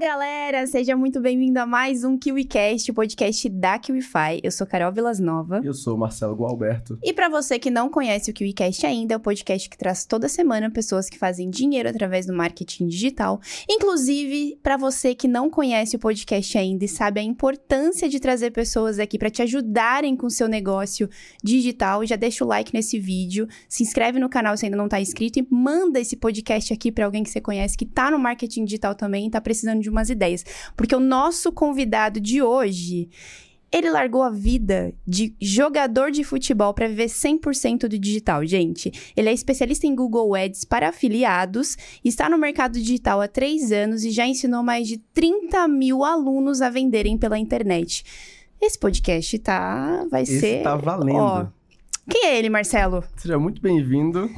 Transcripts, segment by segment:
galera! Seja muito bem-vindo a mais um KiwiCast, o podcast da KiwiFi. Eu sou Carol Vilas Nova. Eu sou Marcelo Gualberto. E para você que não conhece o KiwiCast ainda, é o podcast que traz toda semana pessoas que fazem dinheiro através do marketing digital. Inclusive, para você que não conhece o podcast ainda e sabe a importância de trazer pessoas aqui para te ajudarem com o seu negócio digital, já deixa o like nesse vídeo, se inscreve no canal se ainda não está inscrito e manda esse podcast aqui para alguém que você conhece que tá no marketing digital também tá precisando de umas ideias. Porque o nosso convidado de hoje, ele largou a vida de jogador de futebol para viver 100% do digital, gente. Ele é especialista em Google Ads para afiliados, está no mercado digital há três anos e já ensinou mais de 30 mil alunos a venderem pela internet. Esse podcast tá. Vai Esse ser. tá valendo. Ó, quem é ele, Marcelo? Seja muito bem-vindo.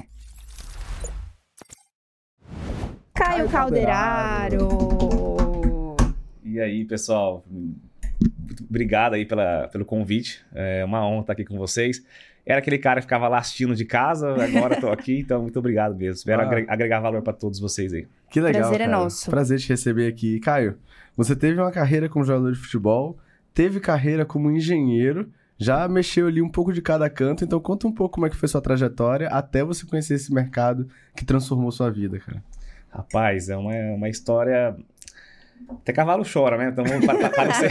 Caio Caio Calderaro. E aí, pessoal, muito obrigado aí pela, pelo convite. É uma honra estar aqui com vocês. Era aquele cara que ficava lá assistindo de casa, agora estou aqui, então muito obrigado mesmo. Espero Ah. agre- agregar valor para todos vocês aí. Que legal. Prazer é cara. nosso. Prazer te receber aqui. Caio, você teve uma carreira como jogador de futebol, teve carreira como engenheiro, já mexeu ali um pouco de cada canto, então conta um pouco como é que foi sua trajetória até você conhecer esse mercado que transformou sua vida, cara. Rapaz, é uma, uma história. Até cavalo chora, né? Então vamos pa- pa- parecer.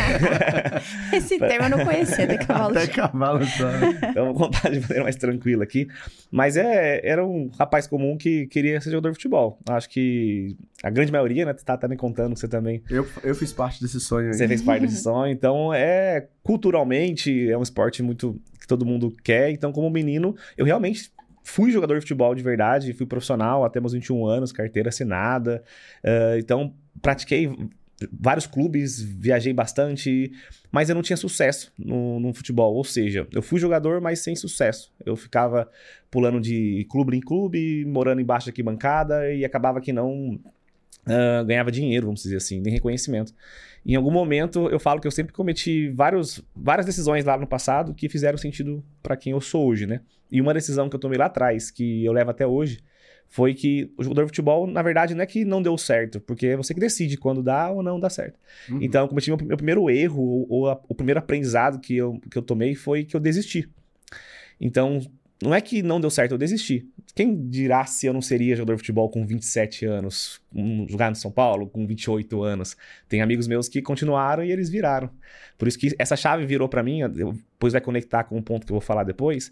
Esse termo eu não conhecia, de cavalo. Até cavalo só. então vou contar de maneira mais tranquila aqui. Mas é, era um rapaz comum que queria ser jogador de futebol. Acho que a grande maioria, né? Tá, tá me contando que você também Eu, eu fiz parte desse sonho aí. Você fez parte desse sonho, então é culturalmente é um esporte muito que todo mundo quer. Então, como menino, eu realmente fui jogador de futebol de verdade, fui profissional até meus 21 anos, carteira assinada. eh, então, pratiquei vários clubes, viajei bastante, mas eu não tinha sucesso no, no futebol. Ou seja, eu fui jogador, mas sem sucesso. Eu ficava pulando de clube em clube, morando embaixo da arquibancada e acabava que não ah, ganhava dinheiro, vamos dizer assim, nem reconhecimento. Em algum momento, eu falo que eu sempre cometi vários, várias decisões lá no passado que fizeram sentido para quem eu sou hoje, né? E uma decisão que eu tomei lá atrás, que eu levo até hoje, foi que o jogador de futebol, na verdade, não é que não deu certo, porque é você que decide quando dá ou não dá certo. Uhum. Então, eu cometi meu, meu primeiro erro, ou, ou a- o primeiro aprendizado que eu, que eu tomei foi que eu desisti. Então, não é que não deu certo, eu desisti. Quem dirá se eu não seria jogador de futebol com 27 anos, um, jogar no São Paulo com 28 anos? Tem amigos meus que continuaram e eles viraram. Por isso que essa chave virou pra mim, depois vai conectar com um ponto que eu vou falar depois,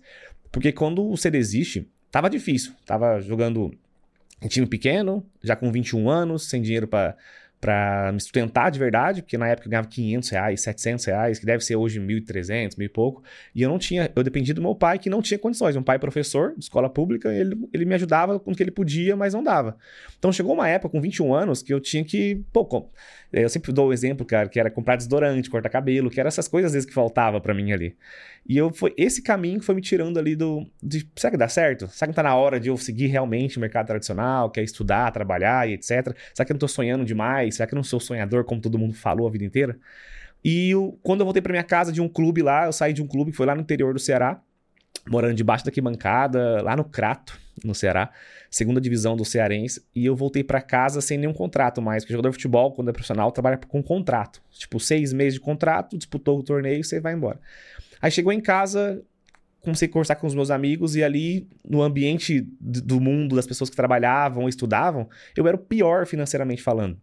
porque quando você desiste, tava difícil. Tava jogando em time pequeno, já com 21 anos, sem dinheiro pra para me sustentar de verdade, porque na época eu ganhava 500 reais, 700 reais, que deve ser hoje 1.300, mil e pouco, e eu não tinha, eu dependia do meu pai que não tinha condições, um pai professor de escola pública, ele, ele me ajudava com o que ele podia, mas não dava. Então chegou uma época com 21 anos que eu tinha que, pô, com- eu sempre dou o exemplo, cara, que era comprar desodorante, cortar cabelo, que eram essas coisas às vezes que faltava pra mim ali. E eu foi esse caminho que foi me tirando ali do de, será que dá certo? Será que não tá na hora de eu seguir realmente o mercado tradicional, que é estudar, trabalhar e etc? Será que eu não tô sonhando demais? Será que eu não sou sonhador como todo mundo falou a vida inteira? E eu- quando eu voltei pra minha casa de um clube lá, eu saí de um clube que foi lá no interior do Ceará, morando debaixo da bancada, lá no Crato, no Ceará, segunda divisão do Cearense, e eu voltei pra casa sem nenhum contrato mais, porque jogador de futebol, quando é profissional, trabalha com contrato. Tipo, seis meses de contrato, disputou o torneio, você vai embora. Aí chegou em casa, comecei a conversar com os meus amigos, e ali, no ambiente do mundo, das pessoas que trabalhavam, estudavam, eu era o pior financeiramente falando.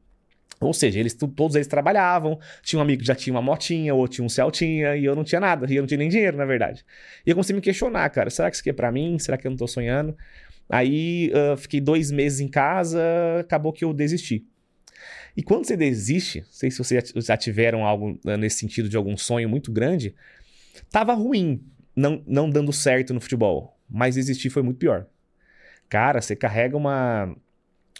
Ou seja, eles todos eles trabalhavam, tinha um amigo que já tinha uma motinha, outro tinha um Celtinha, e eu não tinha nada, e eu não tinha nem dinheiro, na verdade. E eu comecei a me questionar, cara, será que isso aqui é pra mim? Será que eu não tô sonhando? Aí ah, fiquei dois meses em casa, acabou que eu desisti. E quando você desiste, não sei se vocês já- tiveram algo nesse sentido de algum sonho muito grande, tava ruim, não, não dando certo no futebol, mas desistir foi muito pior. Cara, você carrega uma,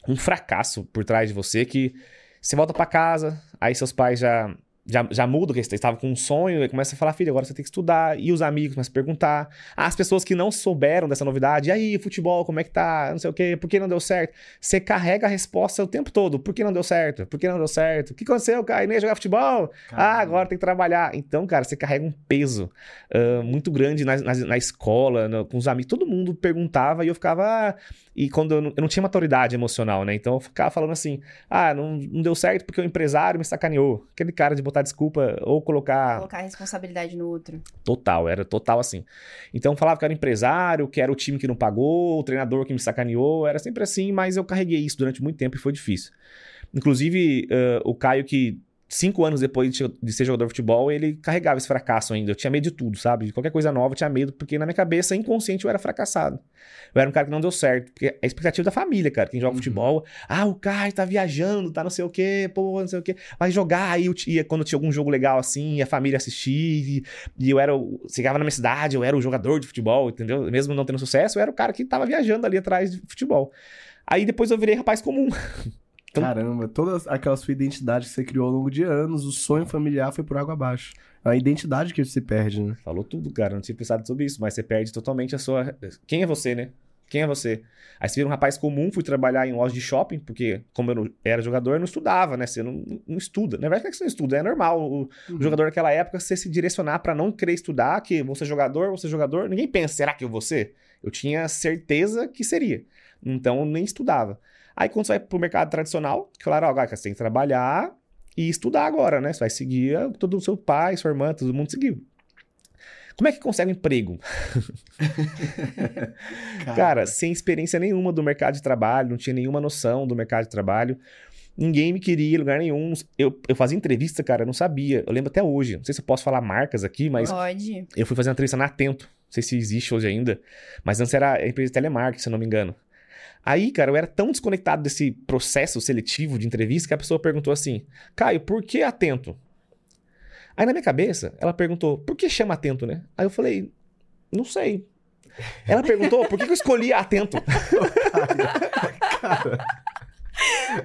um fracasso por trás de você que você volta pra casa, aí seus pais já já, já muda, que você estava com um sonho, e começa a falar, filho, agora você tem que estudar. E os amigos começam a perguntar. As pessoas que não souberam dessa novidade, e aí, futebol, como é que tá? Não sei o quê, por que não deu certo? Você carrega a resposta o tempo todo. Por que não deu certo? Por que não deu certo? O que aconteceu, cara? Nem ia jogar futebol? Caramba. Ah, agora tem que trabalhar. Então, cara, você carrega um peso uh, muito grande na, na, na escola, no, com os amigos. Todo mundo perguntava e eu ficava. Ah, e quando eu não, eu não, tinha maturidade emocional, né? Então eu ficava falando assim: ah, não, não deu certo porque o empresário me sacaneou. Aquele cara de botar desculpa ou colocar. Colocar a responsabilidade no outro. Total, era total assim. Então falava que era empresário, que era o time que não pagou, o treinador que me sacaneou, era sempre assim, mas eu carreguei isso durante muito tempo e foi difícil. Inclusive, uh, o Caio que cinco anos depois de ser jogador de futebol, ele carregava esse fracasso ainda. Eu tinha medo de tudo, sabe? De qualquer coisa nova eu tinha medo, porque na minha cabeça, inconsciente, eu era fracassado. Eu era um cara que não deu certo. Porque é a expectativa da família, cara. Quem joga uhum. futebol, ah, o cara tá viajando, tá não sei o quê, pô, não sei o quê. Vai jogar. Aí eu ia, quando tinha algum jogo legal assim, a família assistia, e, eu era. Chegava na minha cidade, eu era o jogador de futebol, entendeu? Mesmo não tendo sucesso, eu era o cara que tava viajando ali atrás de futebol. Aí depois eu virei rapaz comum. Então... Caramba, toda aquela sua identidade que você criou ao longo de anos, o sonho familiar foi por água abaixo. É a identidade que você perde, né? Falou tudo, cara. Não tinha pensado sobre isso, mas você perde totalmente a sua. Quem é você, né? Quem é você? Aí você vira um rapaz comum, fui trabalhar em loja de shopping, porque como eu era jogador, eu não estudava, né? Você não, não estuda. Na verdade, não é que você não estuda, é normal. O, uhum. o jogador naquela época, você se direcionar para não querer estudar, que vou ser jogador, vou ser jogador. Ninguém pensa, será que eu vou ser? Eu tinha certeza que seria. Então, eu nem estudava. Aí quando você vai pro mercado tradicional, falaram, ó, oh, você tem que trabalhar e estudar agora, né? Você vai seguir todo o seu pai, sua irmã, todo mundo seguiu. Como é que consegue um emprego? Cara, sem experiência nenhuma do mercado de trabalho, não tinha nenhuma noção do mercado de trabalho. Ninguém me queria em lugar nenhum. Eu, eu fazia entrevista, cara, eu não sabia. Eu lembro até hoje. Não sei se eu posso falar marcas aqui, mas. Pode. Eu fui fazer uma entrevista na Atento. Não sei se existe hoje ainda. Mas antes era a empresa de telemarketing, se eu não me engano. Aí, cara, eu era tão desconectado desse processo seletivo de entrevista que a pessoa perguntou assim: Caio, por que atento? Aí na minha cabeça, ela perguntou: por que chama atento, né? Aí eu falei: não sei. Ela perguntou: por que eu escolhi atento? cara.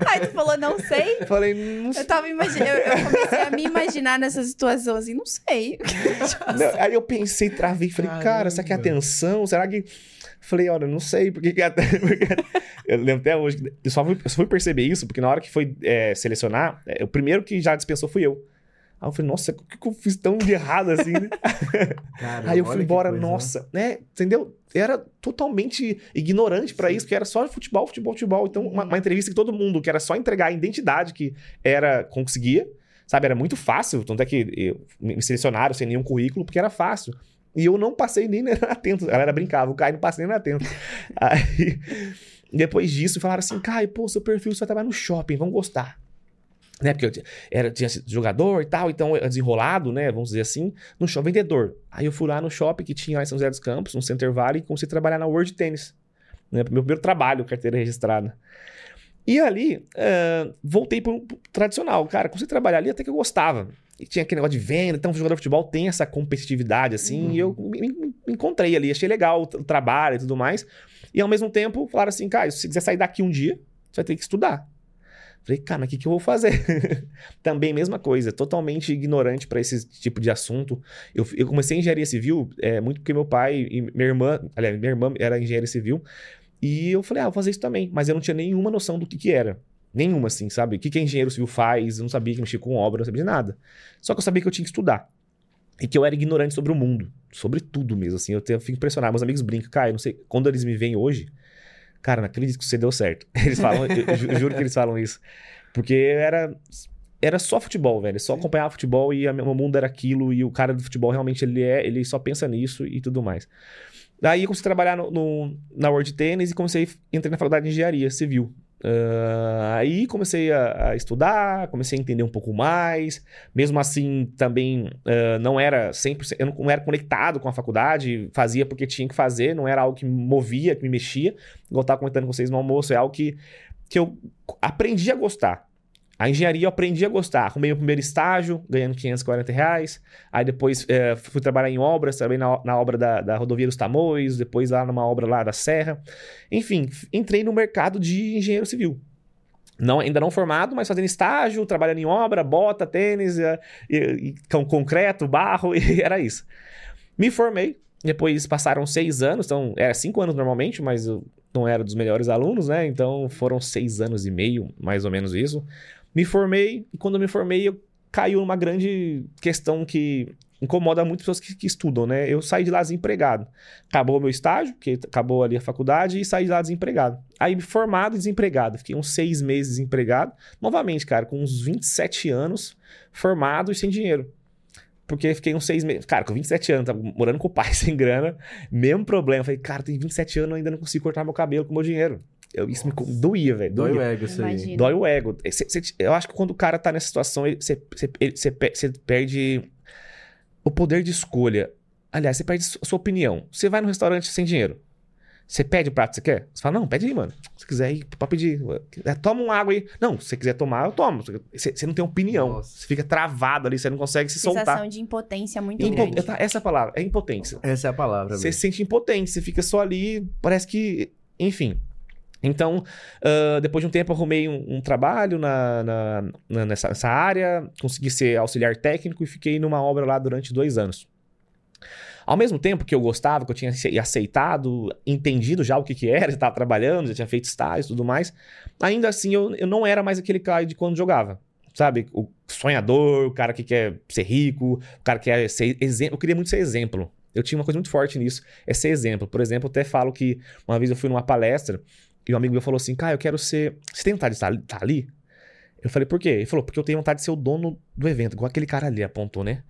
Aí tu falou, não sei? Falei, não sei. Eu tava imaginando, eu, eu, comecei a me imaginar nessa situação assim, não sei. Não, aí eu pensei, travei, falei, Caramba. cara, será que é atenção? Será que. Falei, olha, não sei porque que até. eu lembro até hoje. Eu só fui, eu só fui perceber isso, porque na hora que foi é, selecionar, é, o primeiro que já dispensou fui eu. Aí eu falei, nossa, o que, que eu fiz tão de errado assim, né? Cara, Aí eu fui embora, coisa, nossa, né? Entendeu? Eu era totalmente ignorante para isso, que era só futebol, futebol, futebol. Então, uma, uma, entrevista que todo mundo, que era só entregar a identidade que era, conseguia, sabe? Era muito fácil, tanto é que eu, me selecionaram sem nenhum currículo, porque era fácil. E eu não passei nem na atento. A galera brincava, o Caio não passei nem na atento. Aí, depois disso, falaram assim: Caio, pô, seu perfil só trabalha no shopping, vão gostar né? Porque eu era, tinha sido jogador e tal, então desenrolado, né? Vamos dizer assim, no shopping vendedor. Aí eu fui lá no shopping que tinha lá em São José dos Campos, no Center Valley, e comecei a trabalhar na World Tennis. Né? Meu primeiro trabalho, carteira registrada. E ali, uh, voltei para o tradicional. Cara, comecei a trabalhar ali até que eu gostava. E tinha aquele negócio de venda, então o jogador de futebol tem essa competitividade, assim, uhum. e eu me, me, encontrei ali, achei legal o, o trabalho e tudo mais. E ao mesmo tempo, falaram assim, cara, se você quiser sair daqui um dia, você vai ter que estudar. Falei, cara, mas o que, que eu vou fazer? Também mesma coisa, totalmente ignorante para esse tipo de assunto. Eu, eu comecei engenharia civil é, muito porque meu pai e minha irmã, aliás, minha irmã era engenheira civil, e eu falei, ah, vou fazer isso também. Mas eu não tinha nenhuma noção do que, que era. Nenhuma, assim, sabe? O que, que engenheiro civil faz? Eu não sabia que mexia com obra, não sabia de nada. Só que eu sabia que eu tinha que estudar. E que eu era ignorante sobre o mundo. Sobre tudo mesmo, assim. Eu, eu fico impressionado. Meus amigos brincam, cara, eu não sei. Quando eles me veem hoje, Cara, não acredito que você deu certo. Eles falam, eu, juro que eles falam isso. Porque era era só futebol, velho. Só acompanhar futebol e o mundo era aquilo. E o cara do futebol realmente ele é, ele só pensa nisso e tudo mais. Daí eu comecei a trabalhar no, no na World Tennis e comecei entrei na faculdade de engenharia civil. Uh, aí comecei a, a, estudar, comecei a entender um pouco mais. Mesmo assim, também uh, não era 100%, eu não era conectado com a faculdade, fazia porque tinha que fazer, não era algo que movia, que me mexia. Igual eu estava comentando com vocês no almoço, é algo que, que eu aprendi a gostar. A engenharia eu aprendi a gostar. Arrumei o primeiro estágio, ganhando 540 reais. Aí depois é, fui trabalhar em obras, trabalhei na, na obra da, da rodovia dos Tamoios, depois lá numa obra lá da Serra. Enfim, entrei no mercado de engenheiro civil. Não, ainda não formado, mas fazendo estágio, trabalhando em obra, bota, tênis, e, e, e, com concreto, barro, e era isso. Me formei, depois passaram seis anos, então era cinco anos normalmente, mas eu não era dos melhores alunos, né? Então foram seis anos e meio, mais ou menos isso. Me formei, e quando eu me formei, eu caiu numa grande questão que incomoda muito pessoas que, que, estudam, né? Eu saí de lá desempregado. Acabou meu estágio, que acabou ali a faculdade, e saí de lá desempregado. Aí, formado e desempregado. Fiquei uns seis meses desempregado. Novamente, cara, com uns 27 anos, formado e sem dinheiro. Porque fiquei uns seis meses. Cara, com 27 anos, tava morando com o pai sem grana, mesmo problema. Falei, cara, tem 27 anos, ainda não consigo cortar meu cabelo com meu dinheiro. Eu, isso me doía, velho. Dói o ego, isso aí. Dói o ego. Cê, cê, eu acho que quando o cara tá nessa situação, você perde o poder de escolha. Aliás, você perde a sua opinião. Você vai no restaurante sem dinheiro. Você pede o prato que você quer? Você fala, não, pede aí, mano. Se quiser ir, pode pedir. É, toma uma água aí. Não, se você quiser tomar, eu tomo. Você, você não tem opinião. Nossa. Você fica travado ali, você não consegue se Sensação soltar. Sensação de impotência muito Impo grande. Essa é a palavra, é impotência. Essa é a palavra. Você se sente impotente, você fica só ali, parece que... Enfim. Então, uh, depois de um tempo, arrumei um, um trabalho na, na, na, nessa, nessa área, consegui ser auxiliar técnico e fiquei numa obra lá durante dois anos. Ao mesmo tempo que eu gostava, que eu tinha aceitado, entendido já o que, que era, estava trabalhando, já tinha feito estágio e tudo mais, ainda assim eu, eu não era mais aquele cara de quando jogava. Sabe? O sonhador, o cara que quer ser rico, o cara que quer ser exemplo. Eu queria muito ser exemplo. Eu tinha uma coisa muito forte nisso, é ser exemplo. Por exemplo, eu até falo que uma vez eu fui numa palestra e um amigo meu falou assim: Cara, eu quero ser. Você tem vontade de estar, ali? Eu falei, por quê? Ele falou, porque eu tenho vontade de ser o dono do evento, igual aquele cara ali apontou, né?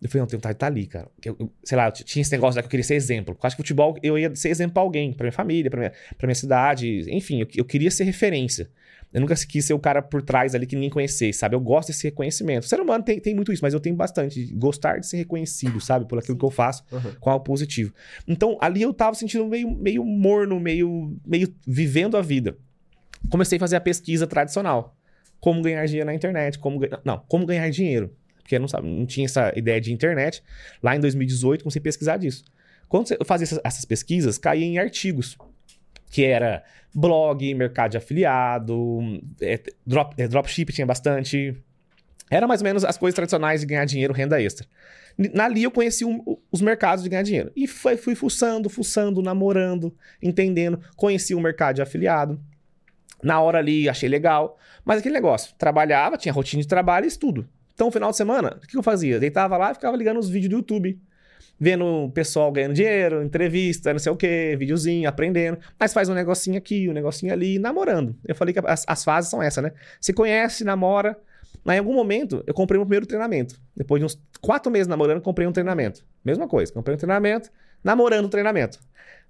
Eu falei, não, vontade de estar ali, cara. Eu, eu, sei lá, eu tinha esse negócio lá que eu queria ser exemplo. Eu acho que futebol eu ia ser exemplo pra alguém, pra minha família, pra minha, pra minha cidade. Enfim, eu, eu queria ser referência. Eu nunca quis ser o cara por trás ali que ninguém conhecesse, sabe? Eu gosto desse reconhecimento. O ser humano tem, tem muito isso, mas eu tenho bastante. Gostar de ser reconhecido, sabe? Por aquilo que eu faço uhum. com algo positivo. Então, ali eu tava sentindo meio, meio morno, meio, meio vivendo a vida. Comecei a fazer a pesquisa tradicional. Como ganhar dinheiro na internet, como... Não, como ganhar dinheiro porque não, sabe, não tinha essa ideia de internet. Lá em 2018, comecei a pesquisar disso. Quando eu fazia essas, essas pesquisas, caía em artigos, que era blog, mercado de afiliado, é, drop, é, dropship tinha bastante. Era mais ou menos as coisas tradicionais de ganhar dinheiro, renda extra. Ali eu conheci um, os mercados de ganhar dinheiro. E foi, fui fuçando, fuçando, namorando, entendendo. Conheci o mercado de afiliado. Na hora ali achei legal. Mas aquele negócio, trabalhava, tinha rotina de trabalho e estudo. Então, final de semana, o que eu fazia? Deitava lá e ficava ligando os vídeos do YouTube. Vendo o pessoal ganhando dinheiro, entrevista, não sei o quê, videozinho, aprendendo. Mas faz um negocinho aqui, um negocinho ali, namorando. Eu falei que as, as fases são essas, né? Você conhece, namora. Mas em algum momento, eu comprei meu primeiro treinamento. Depois de uns quatro meses namorando, comprei um treinamento. Mesma coisa, comprei um treinamento, namorando o treinamento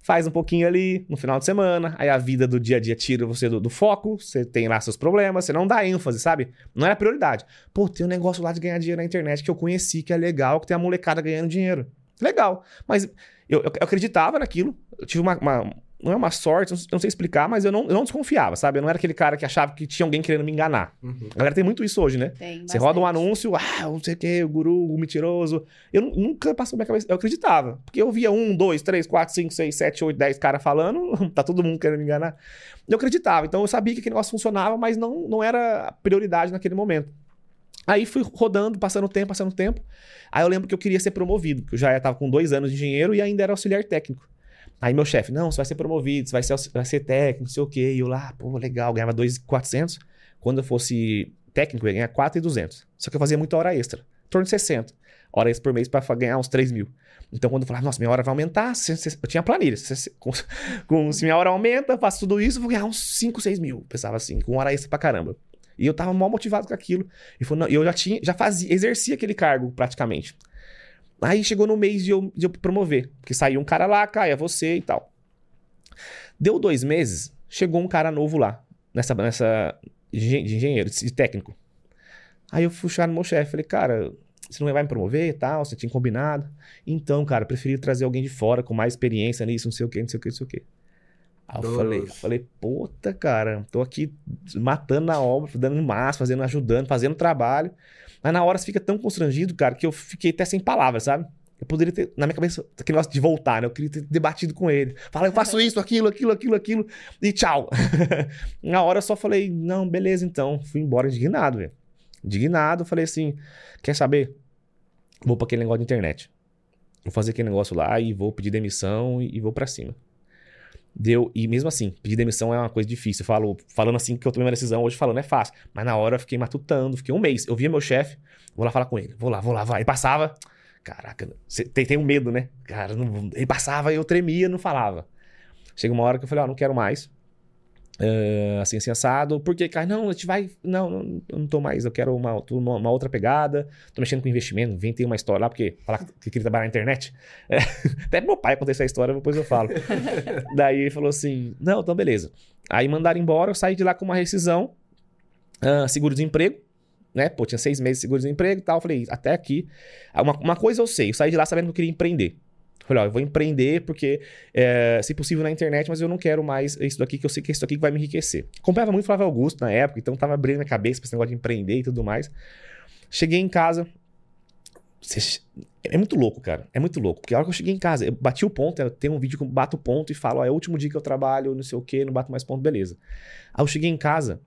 faz um pouquinho ali no final de semana, aí a vida do dia a dia tira você do, do, foco, você tem lá seus problemas, você não dá ênfase, sabe? Não era prioridade. Pô, tem um negócio lá de ganhar dinheiro na internet que eu conheci, que é legal, que tem a molecada ganhando dinheiro. Legal. Mas eu, eu, eu acreditava naquilo, eu tive uma, uma não é uma sorte, eu não sei explicar, mas eu não, eu não desconfiava, sabe? Eu não era aquele cara que achava que tinha alguém querendo me enganar. Uhum. A galera tem muito isso hoje, né? Tem, Você roda um anúncio, ah, não sei o que, o guru, o mentiroso. Eu nunca passou na minha cabeça. Eu acreditava. Porque eu via um, dois, três, quatro, cinco, seis, sete, oito, dez caras falando, tá todo mundo querendo me enganar. Eu acreditava. Então eu sabia que aquele negócio funcionava, mas não, não era prioridade naquele momento. Aí fui rodando, passando tempo, passando tempo. Aí eu lembro que eu queria ser promovido, porque eu já estava com dois anos de engenheiro e ainda era auxiliar técnico. Aí meu chefe, não, você vai ser promovido, você vai ser, vai ser técnico, não sei o quê. E eu lá, pô, legal, ganhava 2,400. Quando eu fosse técnico, eu ia ganhar 4,200. Só que eu fazia muita hora extra, em torno de 60. Hora extra por mês para ganhar uns 3 mil. Então, quando eu falava, nossa, minha hora vai aumentar, eu tinha planilha. Se, minha hora aumenta, eu faço tudo isso, vou ganhar uns 5, 6 mil. Pensava assim, com hora extra pra caramba. E eu tava mal motivado com aquilo. E eu já tinha, já fazia, exercia aquele cargo praticamente. Aí chegou no mês de eu, de eu promover, porque saiu um cara lá, caia você e tal. Deu dois meses, chegou um cara novo lá, nessa, nessa de engenheiro, de técnico. Aí eu fui chamar no meu chefe, falei, cara, você não vai me promover e tal, você tinha combinado. Então, cara, preferi trazer alguém de fora com mais experiência nisso, não sei o que, não sei o que, não sei o que. Aí eu falei, eu falei, puta, cara, tô aqui matando na obra, dando massa, fazendo, ajudando, fazendo trabalho. Mas na hora você fica tão constrangido, cara, que eu fiquei até sem palavras, sabe? Eu poderia ter, na minha cabeça, aquele negócio de voltar, né? Eu queria ter debatido com ele. Fala, eu faço isso, aquilo, aquilo, aquilo, aquilo, e tchau. na hora eu só falei, não, beleza, então. Fui embora indignado, velho. Indignado, falei assim: quer saber? Vou pra aquele negócio de internet. Vou fazer aquele negócio lá e vou pedir demissão e, e vou para cima. Deu, e mesmo assim, pedir demissão é uma coisa difícil. Eu falo, falando assim que eu tomei uma decisão, hoje falando é fácil. Mas na hora eu fiquei matutando, fiquei um mês. Eu via meu chefe, vou lá falar com ele, vou lá, vou lá, vai. E passava. Caraca, tem, tem um medo, né? Cara, não, ele passava eu tremia, não falava. Chega uma hora que eu falei, ó, oh, não quero mais. Uh, assim, assim, assado. Porque, cara, não, a gente vai. Não, não, eu não tô mais. Eu quero uma, uma, outra pegada. Tô mexendo com investimento. Inventei uma história lá, porque falar que queria trabalhar na internet. É, até meu pai contou essa história, depois eu falo. Daí ele falou assim: não, então beleza. Aí mandaram embora, eu saí de lá com uma rescisão, uh, seguro-desemprego. Né? Pô, tinha seis meses de seguro-desemprego e tal. Eu falei, até aqui. Uma, uma coisa eu sei, eu saí de lá sabendo que eu queria empreender. Falei, ó, eu vou empreender porque, é, se possível, na internet, mas eu não quero mais isso daqui, que eu sei que é isso daqui que vai me enriquecer. Comprava muito Flávio Augusto na época, então tava abrindo a cabeça pra esse negócio de empreender e tudo mais. Cheguei em casa. É muito louco, cara. É muito louco. Porque a hora que eu cheguei em casa, eu bati o ponto, eu tenho um vídeo que eu bato o ponto e falo, ó, é o último dia que eu trabalho, não sei o quê, não bato mais ponto, beleza. Aí eu cheguei em casa,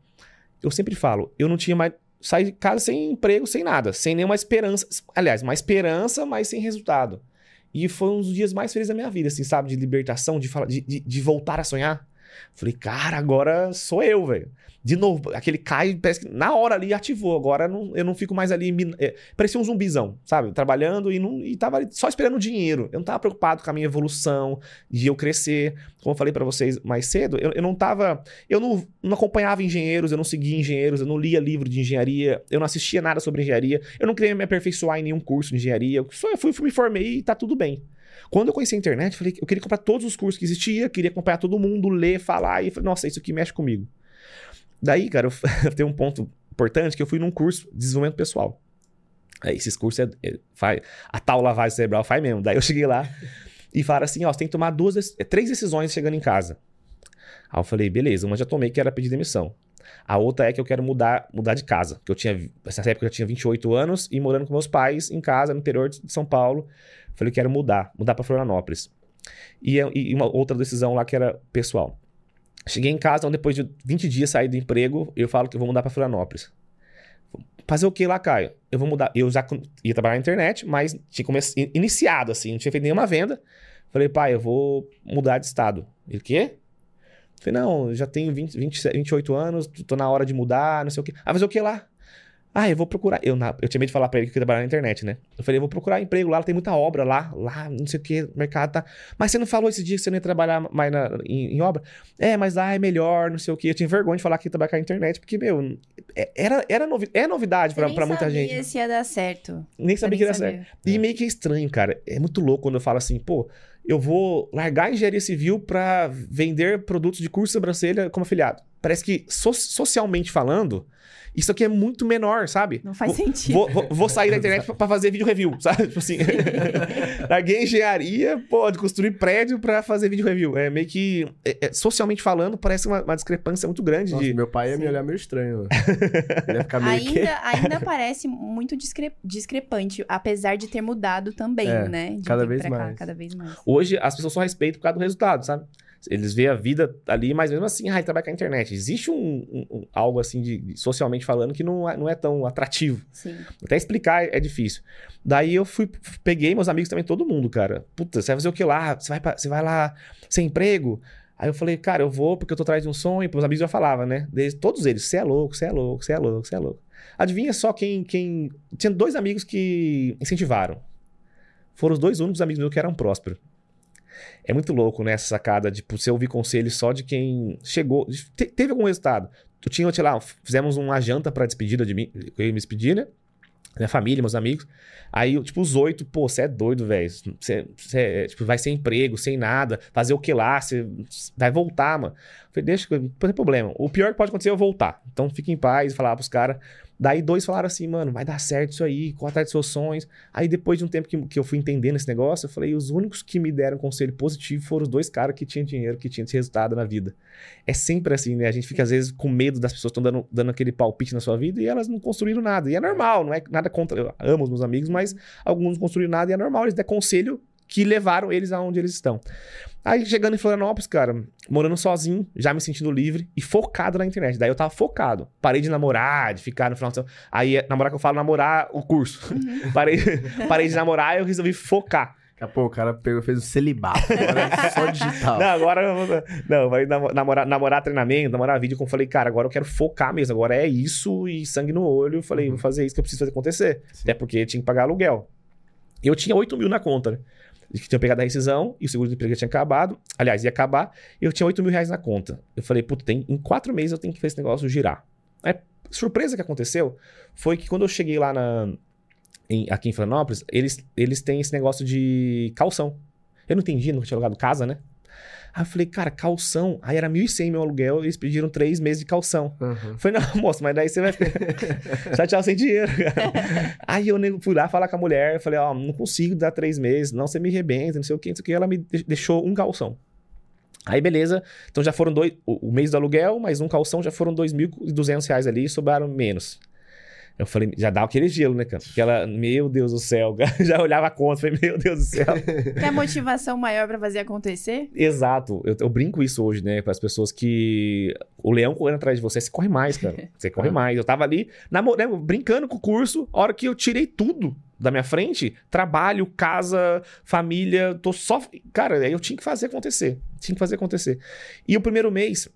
eu sempre falo, eu não tinha mais. Saí de casa sem emprego, sem nada, sem nenhuma esperança. Aliás, uma esperança, mas sem resultado. E foi um dos dias mais felizes da minha vida, assim, sabe? De libertação, de, falar, de, de, de voltar a sonhar. Falei, cara, agora sou eu, velho. De novo, aquele cai, parece que na hora ali ativou. Agora não, eu não fico mais ali. É, parecia um zumbizão, sabe? Trabalhando e, não, e tava só esperando dinheiro. Eu não tava preocupado com a minha evolução, de eu crescer. Como eu falei para vocês mais cedo, eu, eu não tava. Eu não, não acompanhava engenheiros, eu não seguia engenheiros, eu não lia livro de engenharia, eu não assistia nada sobre engenharia, eu não queria me aperfeiçoar em nenhum curso de engenharia. Eu só fui, fui me formei e tá tudo bem. Quando eu conheci a internet, eu falei eu queria comprar todos os cursos que existia, queria acompanhar todo mundo, ler, falar, e falei, nossa, isso aqui mexe comigo. Daí, cara, eu tenho um ponto importante que eu fui num curso de desenvolvimento pessoal. Aí, esses cursos é, é, faz, a tal lavagem cerebral faz mesmo. Daí eu cheguei lá e falaram assim: ó, você tem que tomar duas, três decisões chegando em casa. Aí eu falei, beleza, uma já tomei que era pedir demissão. A outra é que eu quero mudar, mudar de casa. Que eu tinha, nessa época eu tinha 28 anos e morando com meus pais em casa, no interior de São Paulo. Falei, quero mudar, mudar para Florianópolis. E, e, uma outra decisão lá que era pessoal. Cheguei em casa, então depois de 20 dias saí do emprego, eu falo que eu vou mudar para Florianópolis. Fazer o que lá, Caio? Eu vou mudar. Eu já ia trabalhar na internet, mas tinha começado, iniciado assim, não tinha feito nenhuma venda. Falei, pai, eu vou mudar de estado. Ele, o quê? Falei, não, já tenho 20, 20, 28 anos, tô na hora de mudar, não sei o quê. Ah, fazer o que lá? Ah, eu vou procurar. Eu, na, eu tinha medo de falar pra ele que eu ia trabalhar na internet, né? Eu falei, eu vou procurar emprego lá, tem muita obra lá, lá, não sei o que, o mercado tá. Mas você não falou esse dia que você não ia trabalhar mais na, em, em, obra? É, mas lá é melhor, não sei o que. Eu tinha vergonha de falar que ia trabalhar na internet, porque, meu, é, era, era novi é novidade pra, pra muita gente. Nem sabia se ia dar certo. Nem sabia que ia dar certo. E meio que é estranho, cara. É muito louco quando eu falo assim, pô, eu vou largar a engenharia civil para vender produtos de curso de sobrancelha como afiliado. Parece que, so socialmente falando isso aqui é muito menor, sabe? Não faz vou, sentido. Vou, vou, vou, sair da internet pra fazer vídeo review, sabe? Tipo assim. Larguei engenharia, pô, de construir prédio pra fazer vídeo review. É meio que, é, é, socialmente falando, parece uma, uma, discrepância muito grande. Nossa, de... meu pai ia Sim. me olhar meio estranho. Ele ia ficar meio ainda, que... ainda parece muito discre... discrepante, apesar de ter mudado também, é, né? De cada vez mais. Cá, cada vez mais. Hoje, as pessoas só respeitam por causa do resultado, sabe? Eles veem a vida ali, mas mesmo assim, ai, trabalha com a internet. Existe um, um, um algo assim, de, de, socialmente falando, que não é, não é tão atrativo. Sim. Até explicar é difícil. Daí eu fui, peguei meus amigos também, todo mundo, cara. Puta, você vai fazer o que lá? Você vai, pra, você vai lá sem emprego? Aí eu falei, cara, eu vou porque eu tô atrás de um sonho. Os amigos já falavam, né? Desde, todos eles, você é louco, você é louco, você é louco, você é louco. Adivinha só quem, quem. Tinha dois amigos que incentivaram. Foram os dois únicos amigos meus que eram prósperos. É muito louco, né? Essa sacada de você ouvir conselhos só de quem chegou. Te, teve algum resultado. Tu tinha, sei lá, fizemos uma janta pra despedida de mim. Eu ia me despedir, né? Minha família, meus amigos. Aí, tipo, os oito, pô, você é doido, velho. Você, é, tipo, vai sem emprego, sem nada. Fazer o que lá? Você vai voltar, mano. Eu falei, deixa, não tem problema. O pior que pode acontecer é eu voltar. Então, fique em paz e falar pros caras. Daí dois falaram assim, mano, vai dar certo isso aí, corre atrás dos seus sonhos. Aí depois de um tempo que, que eu fui entendendo esse negócio, eu falei, os únicos que me deram conselho positivo foram os dois caras que tinham dinheiro, que tinham esse resultado na vida. É sempre assim, né? A gente fica às vezes com medo das pessoas estão dando, dando aquele palpite na sua vida e elas não construíram nada. E é normal, não é nada contra. Eu amo os meus amigos, mas alguns não construíram nada e é normal eles der conselho que levaram eles aonde eles estão. Aí chegando em Florianópolis, cara, morando sozinho, já me sentindo livre e focado na internet. Daí eu tava focado. Parei de namorar, de ficar no final de semana. Aí, namorar que eu falo, namorar o curso. Uhum. parei, parei de namorar e eu resolvi focar. Daqui a pouco o cara pegou, fez o celibato. Agora é só digital. Não, agora. Não, vai namorar, namorar treinamento, namorar vídeo. Como eu falei, cara, agora eu quero focar mesmo. Agora é isso e sangue no olho. Eu falei, uhum. vou fazer isso que eu preciso fazer acontecer. Sim. Até porque tinha que pagar aluguel. Eu tinha 8 mil na conta, né? Que tinha pegado a rescisão e o seguro de emprego tinha acabado. Aliás, ia acabar. E eu tinha 8 mil reais na conta. Eu falei, puta, tem, em quatro meses eu tenho que fazer esse negócio girar. Aí, surpresa que aconteceu foi que quando eu cheguei lá na, em, aqui em Florianópolis, eles, eles têm esse negócio de calção. Eu não entendi, nunca tinha alugado casa, né? Aí eu falei, cara, calção. Aí era 1.100 meu aluguel eles pediram três meses de calção. Uhum. Falei, não, moço, mas daí você vai tchau sem dinheiro. Aí eu fui lá falar com a mulher, falei, ó, oh, não consigo dar três meses, não, você me rebenta, não sei o que, não sei o que. Ela me deixou um calção. Aí beleza, então já foram dois, o, o mês do aluguel, mais um calção, já foram 2.200 reais ali, sobraram menos. Eu falei, já dá aquele gelo, né, cara? Porque ela, meu Deus do céu, já olhava a conta, falei, meu Deus do céu. Quer motivação maior para fazer acontecer? Exato. Eu, eu, brinco isso hoje, né, para as pessoas que o leão correndo atrás de você, você corre mais, cara. Você corre mais. Eu tava ali, namor... né, brincando com o curso, a hora que eu tirei tudo da minha frente, trabalho, casa, família, tô só. Cara, eu tinha que fazer acontecer. Tinha que fazer acontecer. E o primeiro mês,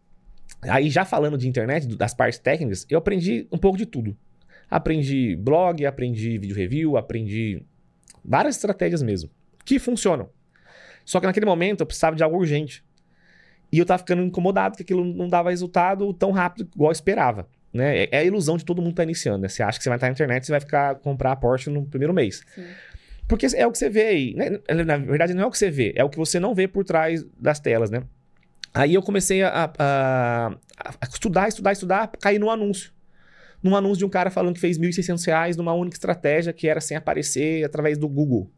aí já falando de internet, das partes técnicas, eu aprendi um pouco de tudo. Aprendi blog, aprendi vídeo review, aprendi várias estratégias mesmo, que funcionam. Só que naquele momento eu precisava de algo urgente. E eu tava ficando incomodado que aquilo não dava resultado tão rápido igual eu esperava. Né? É, é a ilusão de todo mundo que tá iniciando. Né? Você acha que você vai estar na internet e vai ficar comprar a Porsche no primeiro mês. Sim. Porque é o que você vê aí. Né? Na verdade, não é o que você vê, é o que você não vê por trás das telas, né? Aí eu comecei a, a, a estudar, estudar, estudar, cair no anúncio num anúncio de um cara falando que fez R$ 1.600 numa única estratégia que era sem aparecer através do Google.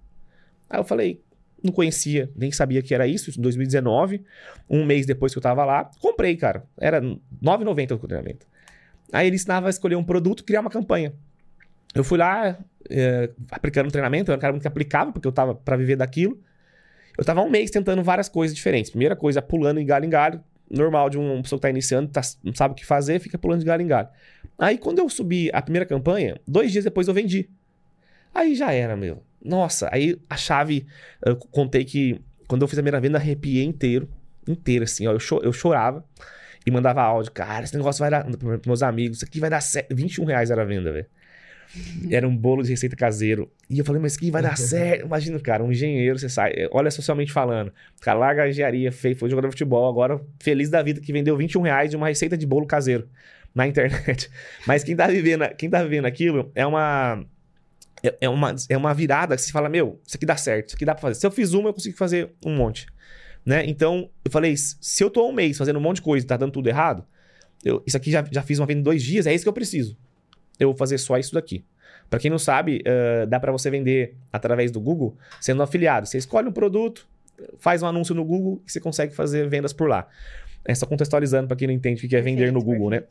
Aí eu falei, não conhecia, nem sabia que era isso, em 2019, um mês depois que eu tava lá, comprei, cara. Era R$ 9,90 o treinamento. Aí ele ensinava a escolher um produto, criar uma campanha. Eu fui lá, é, aplicando o treinamento, eu era um cara muito aplicável, porque eu tava para viver daquilo. Eu tava um mês tentando várias coisas diferentes. Primeira coisa, pulando em galho em galho, normal de uma pessoa que tá iniciando, tá, não sabe o que fazer, fica pulando de galho em galho. Aí quando eu subi a primeira campanha, dois dias depois eu vendi. Aí já era, meu. Nossa, aí a chave, eu contei que quando eu fiz a primeira venda, arrepiei inteiro, inteiro assim, ó, eu, cho eu chorava e mandava áudio, cara, esse negócio vai dar, para meus amigos, isso aqui vai dar 21 reais era a venda, velho. Era um bolo de receita caseiro. E eu falei, mas que vai dar certo. Imagina, cara, um engenheiro, você sai. Olha socialmente falando. O cara larga a engenharia, fez, foi jogador de futebol, agora feliz da vida que vendeu 21 reais de uma receita de bolo caseiro na internet. Mas quem tá vivendo, quem tá vivendo aquilo é uma. É, é uma, é uma virada que você fala, meu, isso aqui dá certo, isso aqui dá pra fazer. Se eu fiz uma, eu consigo fazer um monte. Né? Então, eu falei, se eu tô um mês fazendo um monte de coisa e tá dando tudo errado, eu, isso aqui já, já fiz uma venda em dois dias, é isso que eu preciso. Eu vou fazer só isso daqui. Para quem não sabe, uh, dá para você vender através do Google sendo afiliado. Você escolhe um produto, faz um anúncio no Google e você consegue fazer vendas por lá. É só contextualizando para quem não entende o que é vender no Google, né?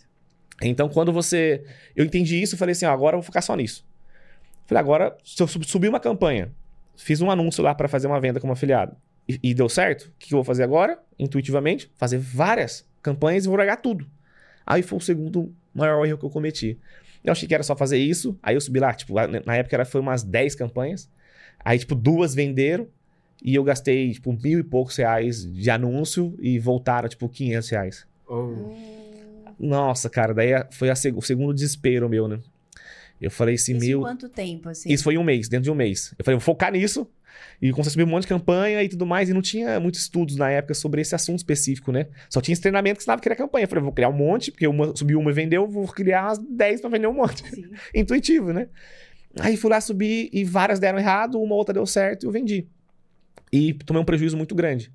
Então, quando você. Eu entendi isso, falei assim: ó, agora eu vou focar só nisso. Falei, agora, se eu subir uma campanha, fiz um anúncio lá para fazer uma venda como afiliado e, e deu certo, o que, que eu vou fazer agora? Intuitivamente, fazer várias campanhas e vou largar tudo. Aí foi o segundo maior erro que eu cometi. Eu achei que era só fazer isso. Aí eu subi lá, tipo, na época era, foi umas 10 campanhas. Aí, tipo, duas venderam. E eu gastei, tipo, mil e poucos reais de anúncio e voltaram, tipo, 500 reais. Oh. Nossa, cara, daí foi a, o segundo desespero meu, né? Eu falei assim, Isso meu. quanto tempo, assim? Isso foi um mês, dentro de um mês. Eu falei, vou focar nisso. E a subir um monte de campanha e tudo mais. E não tinha muitos estudos na época sobre esse assunto específico, né? Só tinha esse treinamento que ensinava que era campanha. Eu falei, vou criar um monte, porque uma, subiu uma e vendeu, vou criar umas 10 para vender um monte. Intuitivo, né? Aí fui lá subir e várias deram errado, uma outra deu certo e eu vendi. E tomei um prejuízo muito grande.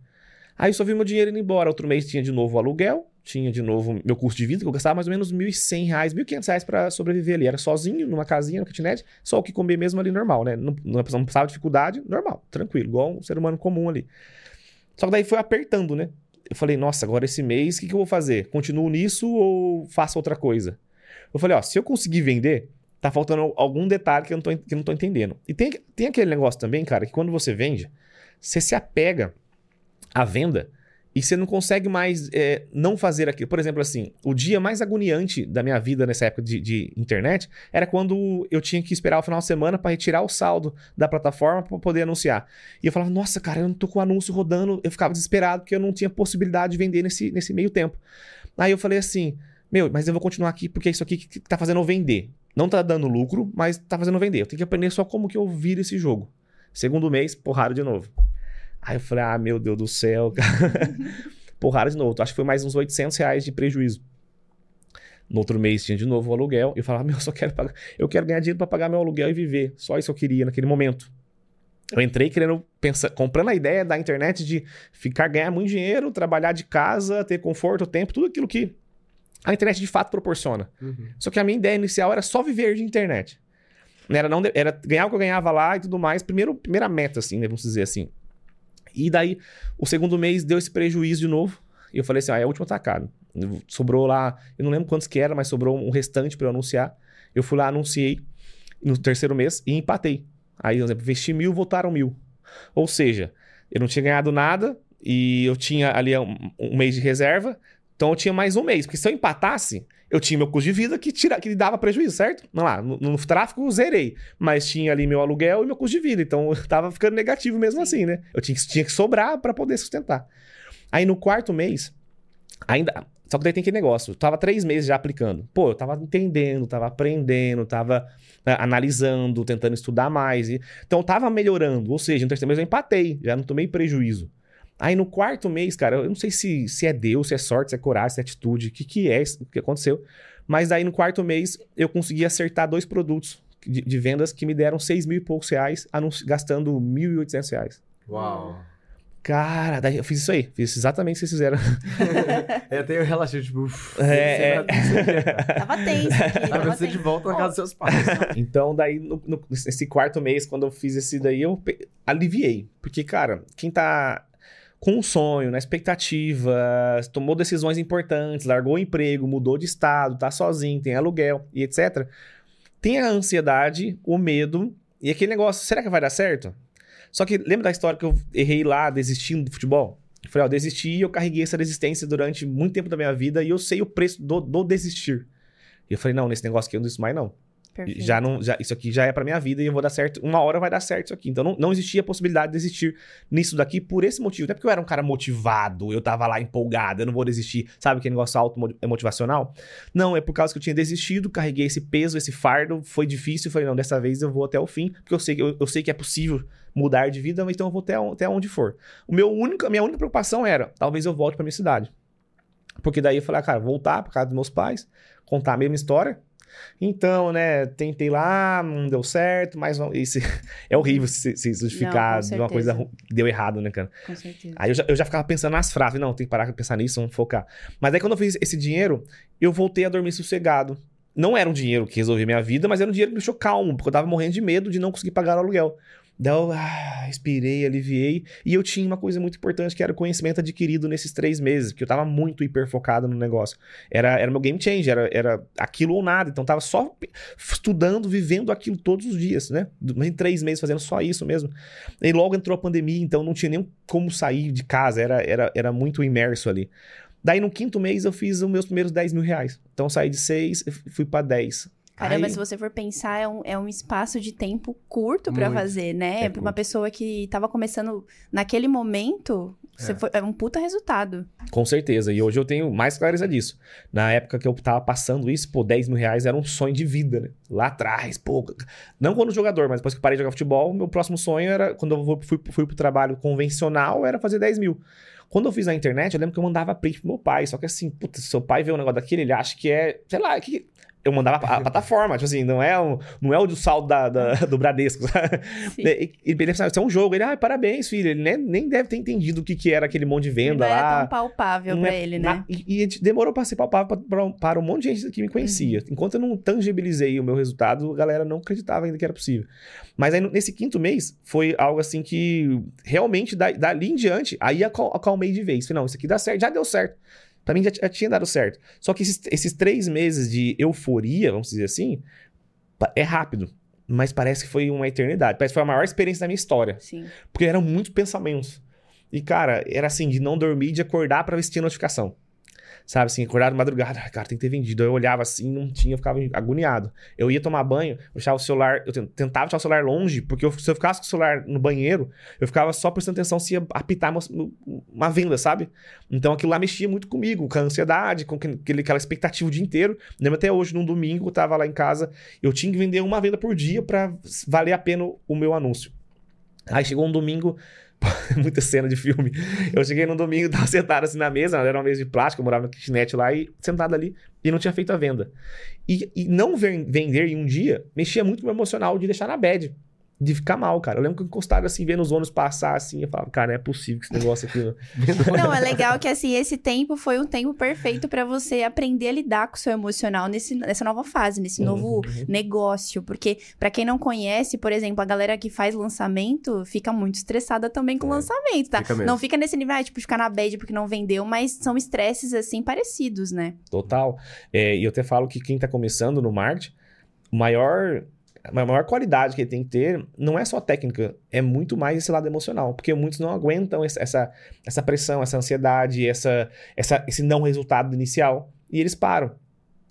Aí só vi meu dinheiro indo embora. Outro mês tinha de novo o aluguel, tinha de novo meu custo de vida, que eu gastava mais ou menos R$ 1.100, R$ 1.500 para sobreviver ali. Era sozinho, numa casinha, no kitnet, só o que comer mesmo ali normal, né? Não, não, passava dificuldade, normal, tranquilo, igual um ser humano comum ali. Só que daí foi apertando, né? Eu falei, nossa, agora esse mês, o que, que eu vou fazer? Continuo nisso ou faço outra coisa? Eu falei, ó, se eu conseguir vender, tá faltando algum detalhe que eu não tô, que não tô entendendo. E tem, tem aquele negócio também, cara, que quando você vende, você se apega à venda e você não consegue mais é, não fazer aquilo. Por exemplo, assim, o dia mais agoniante da minha vida nessa época de, de internet era quando eu tinha que esperar o final de semana para retirar o saldo da plataforma para poder anunciar. E eu falava, nossa, cara, eu não tô com o anúncio rodando. Eu ficava desesperado porque eu não tinha possibilidade de vender nesse, nesse meio tempo. Aí eu falei assim, meu, mas eu vou continuar aqui porque é isso aqui que tá fazendo eu vender. Não tá dando lucro, mas tá fazendo eu vender. Eu tenho que aprender só como que eu viro esse jogo. Segundo mês, porrada de novo. Aí eu falei, ah, meu Deus do céu, cara. Porrada de novo. Acho que foi mais uns 800 reais de prejuízo. No outro mês tinha de novo o aluguel. E eu falava, meu, eu só quero pagar. Eu quero ganhar dinheiro para pagar meu aluguel e viver. Só isso eu queria naquele momento. Eu entrei querendo pensar, comprando a ideia da internet de ficar ganhar muito dinheiro, trabalhar de casa, ter conforto, tempo, tudo aquilo que a internet de fato proporciona. Uhum. Só que a minha ideia inicial era só viver de internet. Era, não, era ganhar o que eu ganhava lá e tudo mais. Primeiro, primeira meta, assim, né, vamos dizer assim. E daí, o segundo mês deu esse prejuízo de novo. E eu falei assim: ah, é a última tacada. Sobrou lá, eu não lembro quantos que era, mas sobrou um restante para eu anunciar. Eu fui lá, anunciei no terceiro mês e empatei. Aí, por exemplo, investi mil, voltaram mil. Ou seja, eu não tinha ganhado nada e eu tinha ali um, um mês de reserva. Então eu tinha mais um mês. Porque se eu empatasse, eu tinha meu custo de vida que, tira, que dava prejuízo, certo? Não lá, no, no, tráfico zerei, mas tinha ali meu aluguel e meu custo de vida, então eu tava ficando negativo mesmo Sim. assim, né? Eu tinha, tinha que sobrar para poder sustentar. Aí no quarto mês, ainda. Só que daí tem aquele negócio, eu tava três meses já aplicando. Pô, eu tava entendendo, tava aprendendo, tava né, analisando, tentando estudar mais. E, então eu tava melhorando, ou seja, no terceiro mês eu empatei, já não tomei prejuízo. Aí no quarto mês, cara, eu não sei se, se é Deus, se é sorte, se é coragem, se é atitude, o que, que é, o que aconteceu. Mas aí no quarto mês eu consegui acertar dois produtos de, de vendas que me deram 6 mil e poucos reais, gastando 1.800 reais. Uau! Cara, daí eu fiz isso aí, fiz exatamente o que vocês fizeram. é, tem o relativo, tipo. É, é... Tava tenso. Aqui, tava você de volta na casa dos seus pais. então, daí, no, no, nesse quarto mês, quando eu fiz esse daí, eu aliviei. Porque, cara, quem tá com um sonho, na expectativa, tomou decisões importantes, largou o emprego, mudou de estado, tá sozinho, tem aluguel e etc. Tem a ansiedade, o medo e aquele negócio, será que vai dar certo? Só que lembra da história que eu errei lá desistindo do futebol? Eu falei, ó, desisti e eu carreguei essa resistência durante muito tempo da minha vida e eu sei o preço do, do desistir. E eu falei, não, nesse negócio aqui eu não desisto mais não. Perfeito. Já não, já, isso aqui já é para minha vida e eu vou dar certo. Uma hora vai dar certo isso aqui. Então não, não existia a possibilidade de desistir nisso daqui por esse motivo. Não é porque eu era um cara motivado, eu tava lá empolgado, eu não vou desistir. Sabe aquele negócio auto-motivacional? Não, é por causa que eu tinha desistido, carreguei esse peso, esse fardo, foi difícil. Falei, não, dessa vez eu vou até o fim, porque eu sei, eu, eu sei que é possível mudar de vida, então eu vou até, até onde for. O meu único, a minha única preocupação era, talvez eu volte para minha cidade. Porque daí eu falei, ah, cara, voltar para casa dos meus pais, contar a mesma história, então, né, tentei lá, não deu certo, mas isso é horrível se, se justificar de uma coisa deu errado, né, cara? Com certeza. Aí eu já, eu já ficava pensando nas frases, não, tem que parar de pensar nisso, vamos focar. Mas aí quando eu fiz esse dinheiro, eu voltei a dormir sossegado. Não era um dinheiro que resolvia minha vida, mas era um dinheiro que me deixou calmo, porque eu tava morrendo de medo de não conseguir pagar o aluguel. Daí eu ah, respirei, aliviei. E eu tinha uma coisa muito importante que era o conhecimento adquirido nesses três meses, porque eu tava muito hiper focado no negócio. Era, era meu game changer, era, era aquilo ou nada. Então tava só estudando, vivendo aquilo todos os dias, né? Em três meses fazendo só isso mesmo. E logo entrou a pandemia, então não tinha nem como sair de casa, era, era, era muito imerso ali. Daí no quinto mês eu fiz os meus primeiros 10 mil reais. Então saí de seis, fui para 10. Caramba, Aí... se você for pensar, é um, é um espaço de tempo curto para fazer, né? É para uma pessoa que tava começando naquele momento, é. Foi, é um puta resultado. Com certeza. E hoje eu tenho mais clareza disso. Na época que eu tava passando isso, pô, 10 mil reais era um sonho de vida, né? Lá atrás, pô. Não quando jogador, mas depois que parei de jogar futebol, meu próximo sonho era, quando eu fui, fui pro trabalho convencional, era fazer 10 mil. Quando eu fiz na internet, eu lembro que eu mandava print pro meu pai. Só que assim, puta, seu pai vê um negócio daquele, ele acha que é, sei lá, que eu mandava a plataforma, tipo assim, não é o, não é o do saldo da, da- do Bradesco. sabe? Sim. E, e ele pensava, isso é um jogo. Ele, ah, parabéns, filho. Ele nem, nem deve ter entendido o que, que era aquele monte de Não venda era lá. tão palpável Não pra é ele, na- né? E, e demorou pra ser palpável pra- pra- para um monte de gente que me conhecia. Uhum. Enquanto eu não tangibilizei o meu resultado, a galera não acreditava ainda que era possível. Mas aí, nesse quinto mês, foi algo assim que realmente, da- dali em diante, aí acal- acalmei de vez. Falei, não, isso aqui dá certo, já deu certo. Pra mim já, já tinha dado certo. Só que esses, esses três meses de euforia, vamos dizer assim, é rápido. Mas parece que foi uma eternidade. Parece que foi a maior experiência da minha história. Sim. Porque eram muitos pensamentos. E, cara, era assim, de não dormir, de acordar pra ver se tinha notificação. Sabe assim, acordar de madrugada, "Ai, cara, tem que ter vendido. Eu olhava assim, não tinha, eu ficava agoniado. Eu ia tomar banho, eu deixava o celular, eu ten- tentava deixar o celular longe, porque eu- se eu ficasse com o celular no banheiro, eu ficava só prestando atenção se ia apitar uma, uma venda, sabe? Então aquilo lá mexia muito comigo, com a ansiedade, com aquele, aquela expectativa o dia inteiro. Lembro até hoje, num domingo, eu tava lá em casa, eu tinha que vender uma venda por dia pra valer a pena o meu anúncio. Aí chegou um domingo, muita cena de filme. Eu cheguei no domingo, tava sentado assim na mesa, era uma mesa de plástico, eu morava na kitnet lá, e sentado ali, e não tinha feito a venda. E, e não vender em um dia mexia muito com o emocional de deixar na bad. De ficar mal, cara. Eu lembro que eu encostado assim, vendo os ônibus passar assim, eu falava, cara, não é possível que esse negócio aqui. não- Não, é legal que assim, esse tempo foi um tempo perfeito pra você aprender a lidar com o seu emocional nesse, nessa nova fase, nesse novo Uhum. negócio. Porque, pra quem não conhece, por exemplo, a galera que faz lançamento fica muito estressada também com o É, lançamento, tá? fica mesmo. Não fica nesse nível, ah, tipo, ficar na bad porque não vendeu, mas são estresses assim parecidos, né? Total. É, e eu até falo que quem tá começando no marketing, o maior, a maior qualidade que ele tem que ter não é só técnica, é muito mais esse lado emocional. Porque muitos não aguentam essa, essa pressão, essa ansiedade, essa, essa, esse não resultado inicial. E eles param.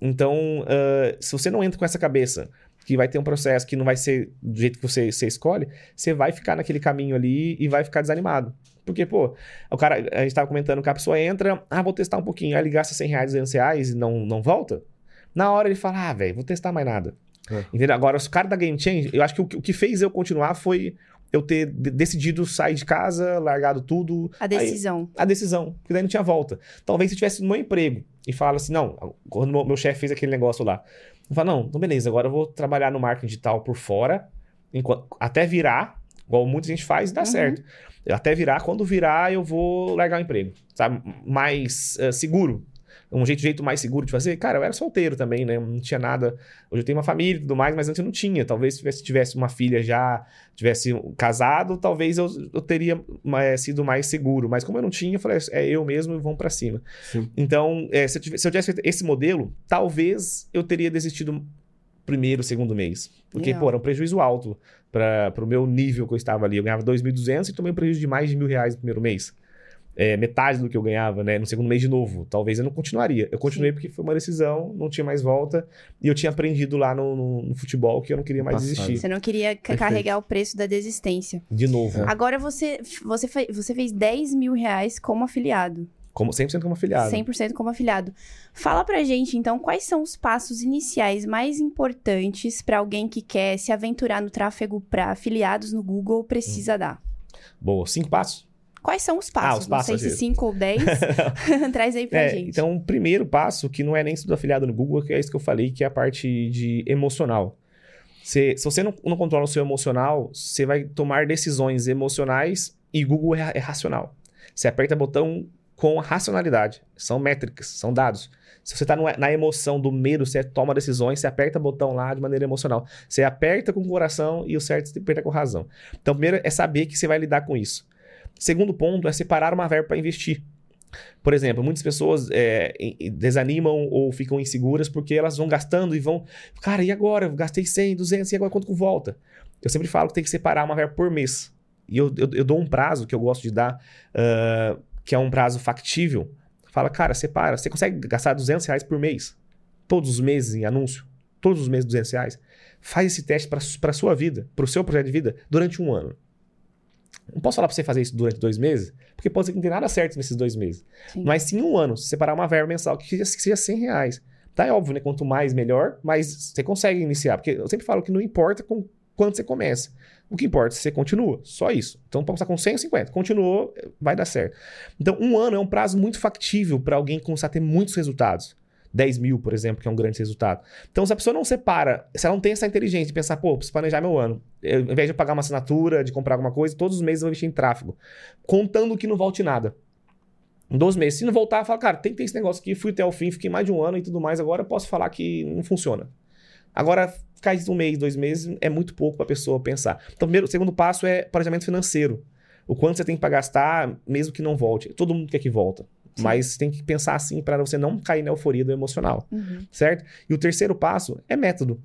Então, ah, se você não entra com essa cabeça que vai ter um processo que não vai ser do jeito que você, você escolhe, você vai ficar naquele caminho ali e vai ficar desanimado. Porque, pô, o cara, a gente tava comentando que a pessoa entra, ah, vou testar um pouquinho, aí ele gasta 100 reais, 200 reais e não, não volta. Na hora ele fala, ah, velho, vou testar mais nada. É. Entendeu? Agora, os caras da Game Change, eu acho que o, que o que fez eu continuar foi eu ter de- decidido sair de casa, largado tudo. A Aí- decisão. a decisão, porque daí não tinha volta. Talvez se eu tivesse no meu emprego e fala assim, não, quando meu, meu chefe fez aquele negócio lá, eu falo, não, então beleza, agora eu vou trabalhar no marketing digital por fora, enquanto, até virar, igual muita gente faz, e dá Uhum. certo. Até virar, quando virar, eu vou largar o emprego, sabe? Mais eh, seguro. Um jeito, jeito mais seguro de fazer. Cara, eu era solteiro também, né? Não tinha nada. Hoje eu tenho uma família e tudo mais, mas antes eu não tinha. Talvez se tivesse, tivesse uma filha já, tivesse casado, talvez eu, eu teria eh, sido mais seguro. Mas como eu não tinha, eu falei, é eu mesmo e vamos pra cima. Sim. Então, eh, se, eu tivesse, se eu tivesse feito esse modelo, talvez eu teria desistido primeiro, segundo mês. Porque, Legal. pô, era um prejuízo alto para o meu nível que eu estava ali. Eu ganhava 2.200 e tomei um prejuízo de mais de mil reais no primeiro mês. É, metade do que eu ganhava, né? No segundo mês de novo. Talvez eu não continuaria. Eu continuei porque foi uma decisão, não tinha mais volta. E eu tinha aprendido lá no, no- no futebol que eu não queria mais Passado. desistir. Você não queria Perfeito. carregar o preço da desistência. De novo. Agora você, você, você fez 10 mil reais como afiliado. Como, 100% como afiliado. 100% como afiliado. Fala pra gente, então, quais são os passos iniciais mais importantes pra alguém que quer se aventurar no tráfego pra afiliados no Google precisa dar? Boa. Cinco passos? Quais são os passos? Ah, os passos, Não sei se ok. 5 ou 10. Traz aí pra É, gente. então, o primeiro passo, que não é nem estudo afiliado no Google, que é isso que eu falei, que é a parte de emocional. Você- se você não, não controla o seu emocional, você vai tomar decisões emocionais e Google é, é racional. Você aperta botão com racionalidade. São métricas, são dados. Se você está na emoção do medo, você toma decisões, você aperta botão lá de maneira emocional. Você aperta com o coração e o certo você aperta com razão. Então, primeiro é saber que você vai lidar com isso. Segundo ponto é separar uma verba para investir. Por exemplo, muitas pessoas é, desanimam ou ficam inseguras porque elas vão gastando e vão. Cara, e agora? Eu gastei 100, 200, e agora quanto que volta? Eu sempre falo que tem que separar uma verba por mês. E eu, eu, eu dou um prazo que eu gosto de dar, ah, que é um prazo factível. Fala, cara, separa. Você consegue gastar 200 reais por mês? Todos os meses em anúncio? Todos os meses 200 reais? Faz esse teste para a sua vida, para o seu projeto de vida, durante um ano. Não posso falar para você fazer isso durante dois meses, porque pode ser que não tenha nada certo nesses dois meses. Sim. Mas sim um ano, se separar uma verba mensal que seja, que seja 100 reais. Tá, é óbvio, né? Quanto mais, melhor, mas você consegue iniciar. Porque eu sempre falo que não importa com quanto você começa. O que importa é se você continua. Só isso. Então, pode começar com 100 ou 50. Continuou, vai dar certo. Então, um ano é um prazo muito factível para alguém começar a ter muitos resultados. 10 mil, por exemplo, que é um grande resultado. Então, se a pessoa não separa, se ela não tem essa inteligência de pensar, pô, preciso planejar meu ano, eu, ao invés de pagar uma assinatura, de comprar alguma coisa, todos os meses eu vou investir em tráfego, contando que não volte nada. Em 12 meses. Se não voltar, fala, cara, tem, tem esse negócio aqui, fui até o fim, fiquei mais de um ano e tudo mais, agora eu posso falar que não funciona. Agora, ficar um mês, dois meses é muito pouco para a pessoa pensar. Então, primeiro, o segundo passo é planejamento financeiro. O quanto você tem para gastar, mesmo que não volte. Todo mundo quer que volta. Sim. Mas tem que pensar assim para você não cair na euforia do emocional, uhum. certo? E o terceiro passo é método.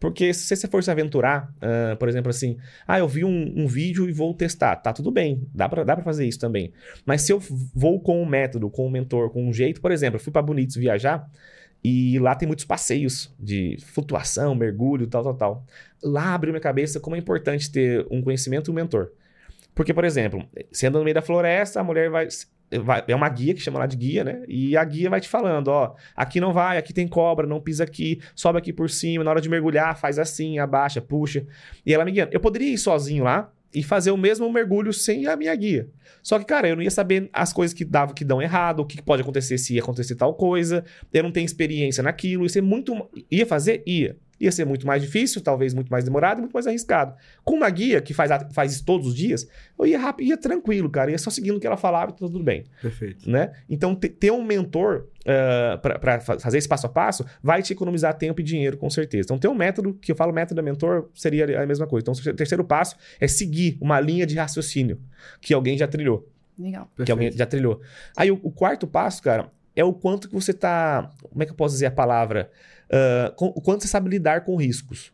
Porque se você for se aventurar, uh, por exemplo, assim, ah, eu vi um, um, vídeo e vou testar, tá tudo bem, dá pra, dá pra fazer isso também. Mas se eu vou com um método, com um mentor, com um jeito, por exemplo, eu fui para Bonitos viajar e lá tem muitos passeios de flutuação, mergulho, tal, tal, tal. Lá abriu minha cabeça como é importante ter um conhecimento e um mentor. Porque, por exemplo, você anda no meio da floresta, a mulher vai é uma guia que chama lá de guia, né? E a guia vai te falando, ó, aqui não vai, aqui tem cobra, não pisa aqui, sobe aqui por cima, na hora de mergulhar, faz assim, abaixa, puxa. E ela me guiando. Eu poderia ir sozinho lá e fazer o mesmo mergulho sem a minha guia. Só que, cara, eu não ia saber as coisas que davam, que dão errado, o que pode acontecer se ia acontecer tal coisa. Eu não tenho experiência naquilo. Ia ser muito. Ia fazer? Ia ia ser muito mais difícil, talvez muito mais demorado e muito mais arriscado. Com uma guia que faz, faz isso todos os dias, eu ia rápido, ia tranquilo, cara, ia só seguindo o que ela falava e tudo bem. Perfeito. Né? Então, ter um mentor uh, para fazer esse passo a passo vai te economizar tempo e dinheiro, com certeza. Então, ter um método, que eu falo método mentor, seria a mesma coisa. Então, o terceiro passo é seguir uma linha de raciocínio que alguém já trilhou. Legal. Que Perfeito. alguém já trilhou. Aí, o, o quarto passo, cara, é o quanto que você tá. Como é que eu posso dizer a palavra? Uh, o quanto você sabe lidar com riscos.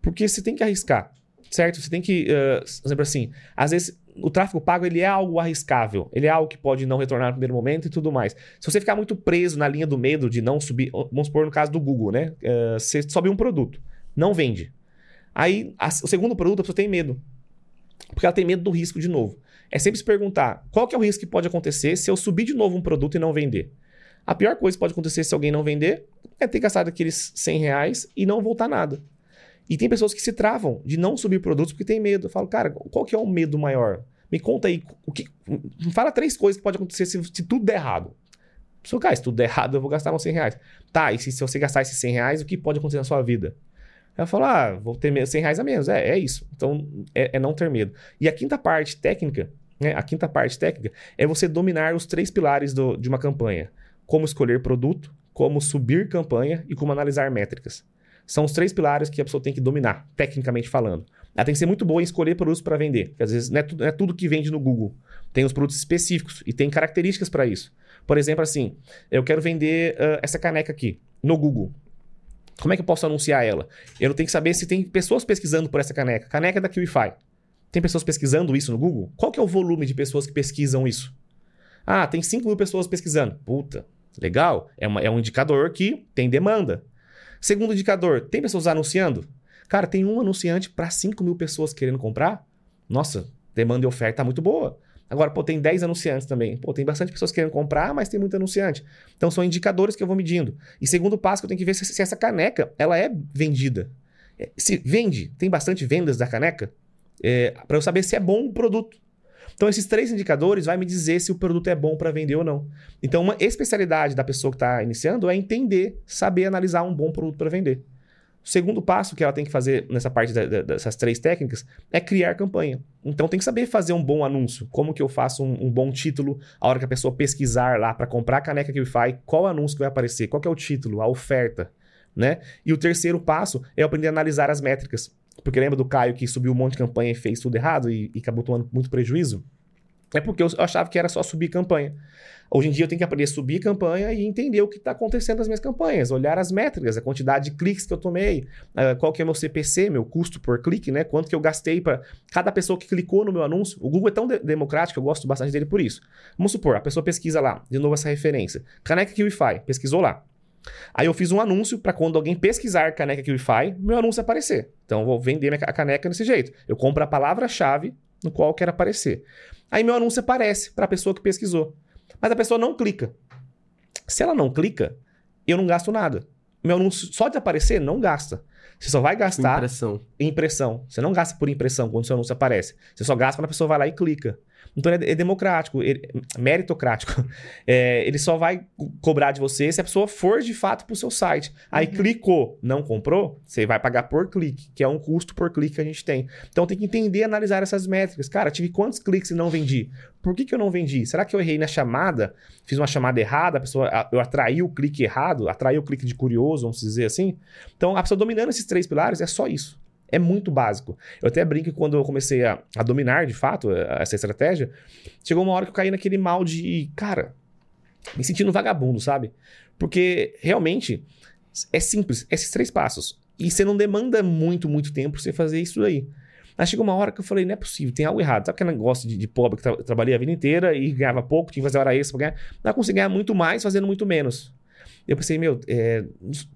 Porque você tem que arriscar, certo? Você tem que. Uh, exemplo, assim, às vezes o tráfego pago ele é algo arriscável, ele é algo que pode não retornar no primeiro momento e tudo mais. Se você ficar muito preso na linha do medo de não subir, vamos supor no caso do Google, né? Uh, você sobe um produto, não vende. Aí a, o segundo produto a pessoa tem medo, porque ela tem medo do risco de novo. É sempre se perguntar qual que é o risco que pode acontecer se eu subir de novo um produto e não vender. A pior coisa que pode acontecer se alguém não vender é ter gastado aqueles 100 reais e não voltar nada. E tem pessoas que se travam de não subir produtos porque tem medo. Eu falo, cara, qual que é o medo maior? Me conta aí, o que, fala três coisas que pode acontecer se, se tudo der errado. Se, cara, se tudo der errado, eu vou gastar uns 100 reais. Tá, e se, se você gastar esses 100 reais, o que pode acontecer na sua vida? Ela fala, ah, vou ter 100 reais a menos. É, é isso. Então, é, é não ter medo. E a quinta parte técnica, né, a quinta parte técnica é você dominar os três pilares do, de uma campanha como escolher produto, como subir campanha e como analisar métricas. São os três pilares que a pessoa tem que dominar, tecnicamente falando. Ela tem que ser muito boa em escolher produtos para vender, porque às vezes não é, tudo, não é, tudo, que vende no Google. Tem os produtos específicos e tem características para isso. Por exemplo, assim, eu quero vender uh, essa caneca aqui no Google. Como é que eu posso anunciar ela? Eu tenho que saber se tem pessoas pesquisando por essa caneca. Caneca da QIFI. Tem pessoas pesquisando isso no Google? Qual que é o volume de pessoas que pesquisam isso? Ah, tem 5 mil pessoas pesquisando. Puta, Legal? É, uma, é um indicador que tem demanda. Segundo indicador, tem pessoas anunciando? Cara, tem um anunciante para 5 mil pessoas querendo comprar? Nossa, demanda e oferta muito boa. Agora, pô, tem 10 anunciantes também. Pô, tem bastante pessoas querendo comprar, mas tem muito anunciante. Então, são indicadores que eu vou medindo. E segundo passo que eu tenho que ver se, se essa caneca, ela é vendida. É, se vende, tem bastante vendas da caneca, é, para eu saber se é bom o produto. Então, esses três indicadores vai me dizer se o produto é bom para vender ou não. Então, uma especialidade da pessoa que está iniciando é entender, saber analisar um bom produto para vender. O segundo passo que ela tem que fazer nessa parte da, da, dessas três técnicas é criar campanha. Então tem que saber fazer um bom anúncio. Como que eu faço um, um bom título a hora que a pessoa pesquisar lá para comprar a caneca que faz, qual anúncio que vai aparecer, qual é o título, a oferta, né? E o terceiro passo é aprender a analisar as métricas. Porque lembra do Caio que subiu um monte de campanha e fez tudo errado e, e acabou tomando muito prejuízo? É porque eu achava que era só subir campanha. Hoje em dia eu tenho que aprender a subir campanha e entender o que está acontecendo nas minhas campanhas, olhar as métricas, a quantidade de cliques que eu tomei, qual que é meu CPC, meu custo por clique, né? Quanto que eu gastei para cada pessoa que clicou no meu anúncio. O Google é tão de democrático, eu gosto bastante dele por isso. Vamos supor, a pessoa pesquisa lá, de novo essa referência. Caneca QIFI, pesquisou lá. Aí eu fiz um anúncio para quando alguém pesquisar caneca QIFI, meu anúncio aparecer. Então eu vou vender a caneca desse jeito. Eu compro a palavra-chave no qual eu quero aparecer. Aí meu anúncio aparece para a pessoa que pesquisou. Mas a pessoa não clica. Se ela não clica, eu não gasto nada. Meu anúncio só de aparecer não gasta. Você só vai gastar impressão. impressão. Você não gasta por impressão quando seu anúncio aparece. Você só gasta quando a pessoa vai lá e clica. Então ele é democrático, ele, meritocrático. É, ele só vai cobrar de você se a pessoa for de fato para o seu site. Aí uhum. clicou, não comprou, você vai pagar por clique, que é um custo por clique que a gente tem. Então tem que entender e analisar essas métricas. Cara, tive quantos cliques e não vendi? Por que, que eu não vendi? Será que eu errei na chamada? Fiz uma chamada errada, a pessoa, eu atraí o clique errado, atraí o clique de curioso, vamos dizer assim. Então a pessoa dominando esses três pilares é só isso. É muito básico. Eu até brinco que quando eu comecei a, a, dominar, de fato, essa estratégia, chegou uma hora que eu caí naquele mal de, cara, me sentindo vagabundo, sabe? Porque realmente é simples, esses três passos. E você não demanda muito, muito tempo pra você fazer isso aí. Mas chegou uma hora que eu falei, não é possível, tem algo errado. Sabe aquele negócio de, de pobre que tra trabalhei a vida inteira e ganhava pouco, tinha que fazer hora extra pra ganhar? Não consegui ganhar muito mais fazendo muito menos. Eu pensei, meu, é,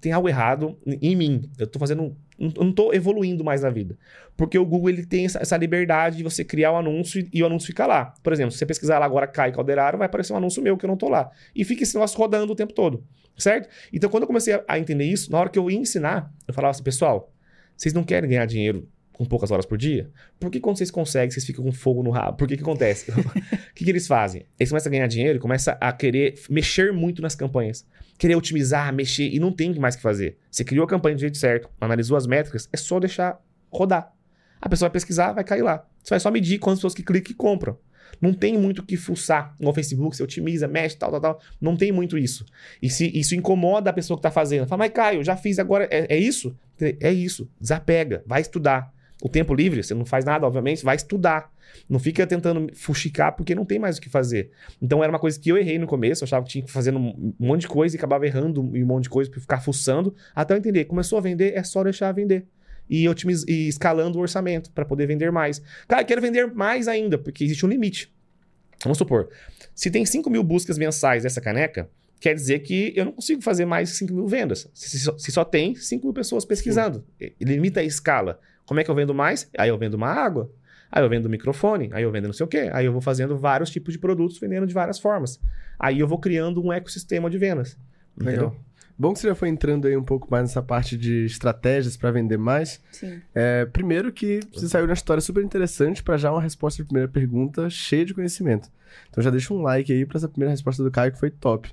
tem algo errado em mim. Eu tô fazendo. Não tô evoluindo mais na vida. Porque o Google ele tem essa, liberdade de você criar o um anúncio e, o anúncio fica lá. Por exemplo, se você pesquisar lá agora Caio Calderaro, vai aparecer um anúncio meu que eu não tô lá. E fica esse negócio rodando o tempo todo. Certo? Então, quando eu comecei a entender isso, na hora que eu ia ensinar, eu falava assim, pessoal, vocês não querem ganhar dinheiro com poucas horas por dia? Por que quando vocês conseguem, vocês ficam com fogo no rabo? Por que que acontece? o que, que eles fazem? Eles começam a ganhar dinheiro e começam a querer mexer muito nas campanhas. Querer otimizar, mexer, e não tem mais o que fazer. Você criou a campanha do jeito certo, analisou as métricas, é só deixar rodar. A pessoa vai pesquisar, vai cair lá. Você vai só medir quantas pessoas que clicam e compram. Não tem muito o que fuçar no Facebook, você otimiza, mexe, tal, tal, tal. Não tem muito isso. E se isso incomoda a pessoa que está fazendo, fala, mas Caio, já fiz agora, é, é isso? É isso. Desapega, vai estudar. O tempo livre, você não faz nada, obviamente, vai estudar. Não fica tentando fuxicar porque não tem mais o que fazer. Então era uma coisa que eu errei no começo, eu achava que tinha que fazer um monte de coisa e acabava errando um monte de coisa para ficar fuçando, até eu entender. Começou a vender, é só deixar vender. E, otimiz... e escalando o orçamento para poder vender mais. Cara, quero vender mais ainda, porque existe um limite. Vamos supor, se tem 5 mil buscas mensais dessa caneca, quer dizer que eu não consigo fazer mais 5 mil vendas. Se só, se só tem 5 mil pessoas pesquisando. Sim. Limita a escala. Como é que eu vendo mais? Aí eu vendo uma água. Aí eu vendo um microfone, aí eu vendo não sei o quê. Aí eu vou fazendo vários tipos de produtos, vendendo de várias formas. Aí eu vou criando um ecossistema de vendas. Entendeu? Legal. Bom que você já foi entrando aí um pouco mais nessa parte de estratégias para vender mais. Sim. É, primeiro que você saiu uma história super interessante para já uma resposta da primeira pergunta cheia de conhecimento. Então já deixa um like aí para essa primeira resposta do Caio que foi top.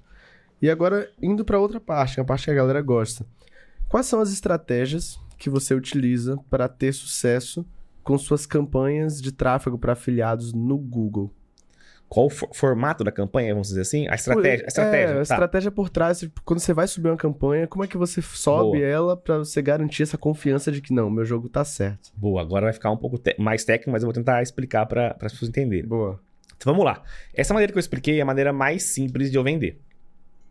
E agora indo para outra parte, a parte que a galera gosta. Quais são as estratégias que você utiliza para ter sucesso com suas campanhas de tráfego para afiliados no Google? Qual o for formato da campanha, vamos dizer assim? A estratégia. A estratégia, é, a tá. estratégia por trás, quando você vai subir uma campanha, como é que você sobe Boa. ela para você garantir essa confiança de que não, meu jogo tá certo? Boa, agora vai ficar um pouco mais técnico, mas eu vou tentar explicar para as pessoas entenderem. Boa. Então vamos lá. Essa maneira que eu expliquei é a maneira mais simples de eu vender.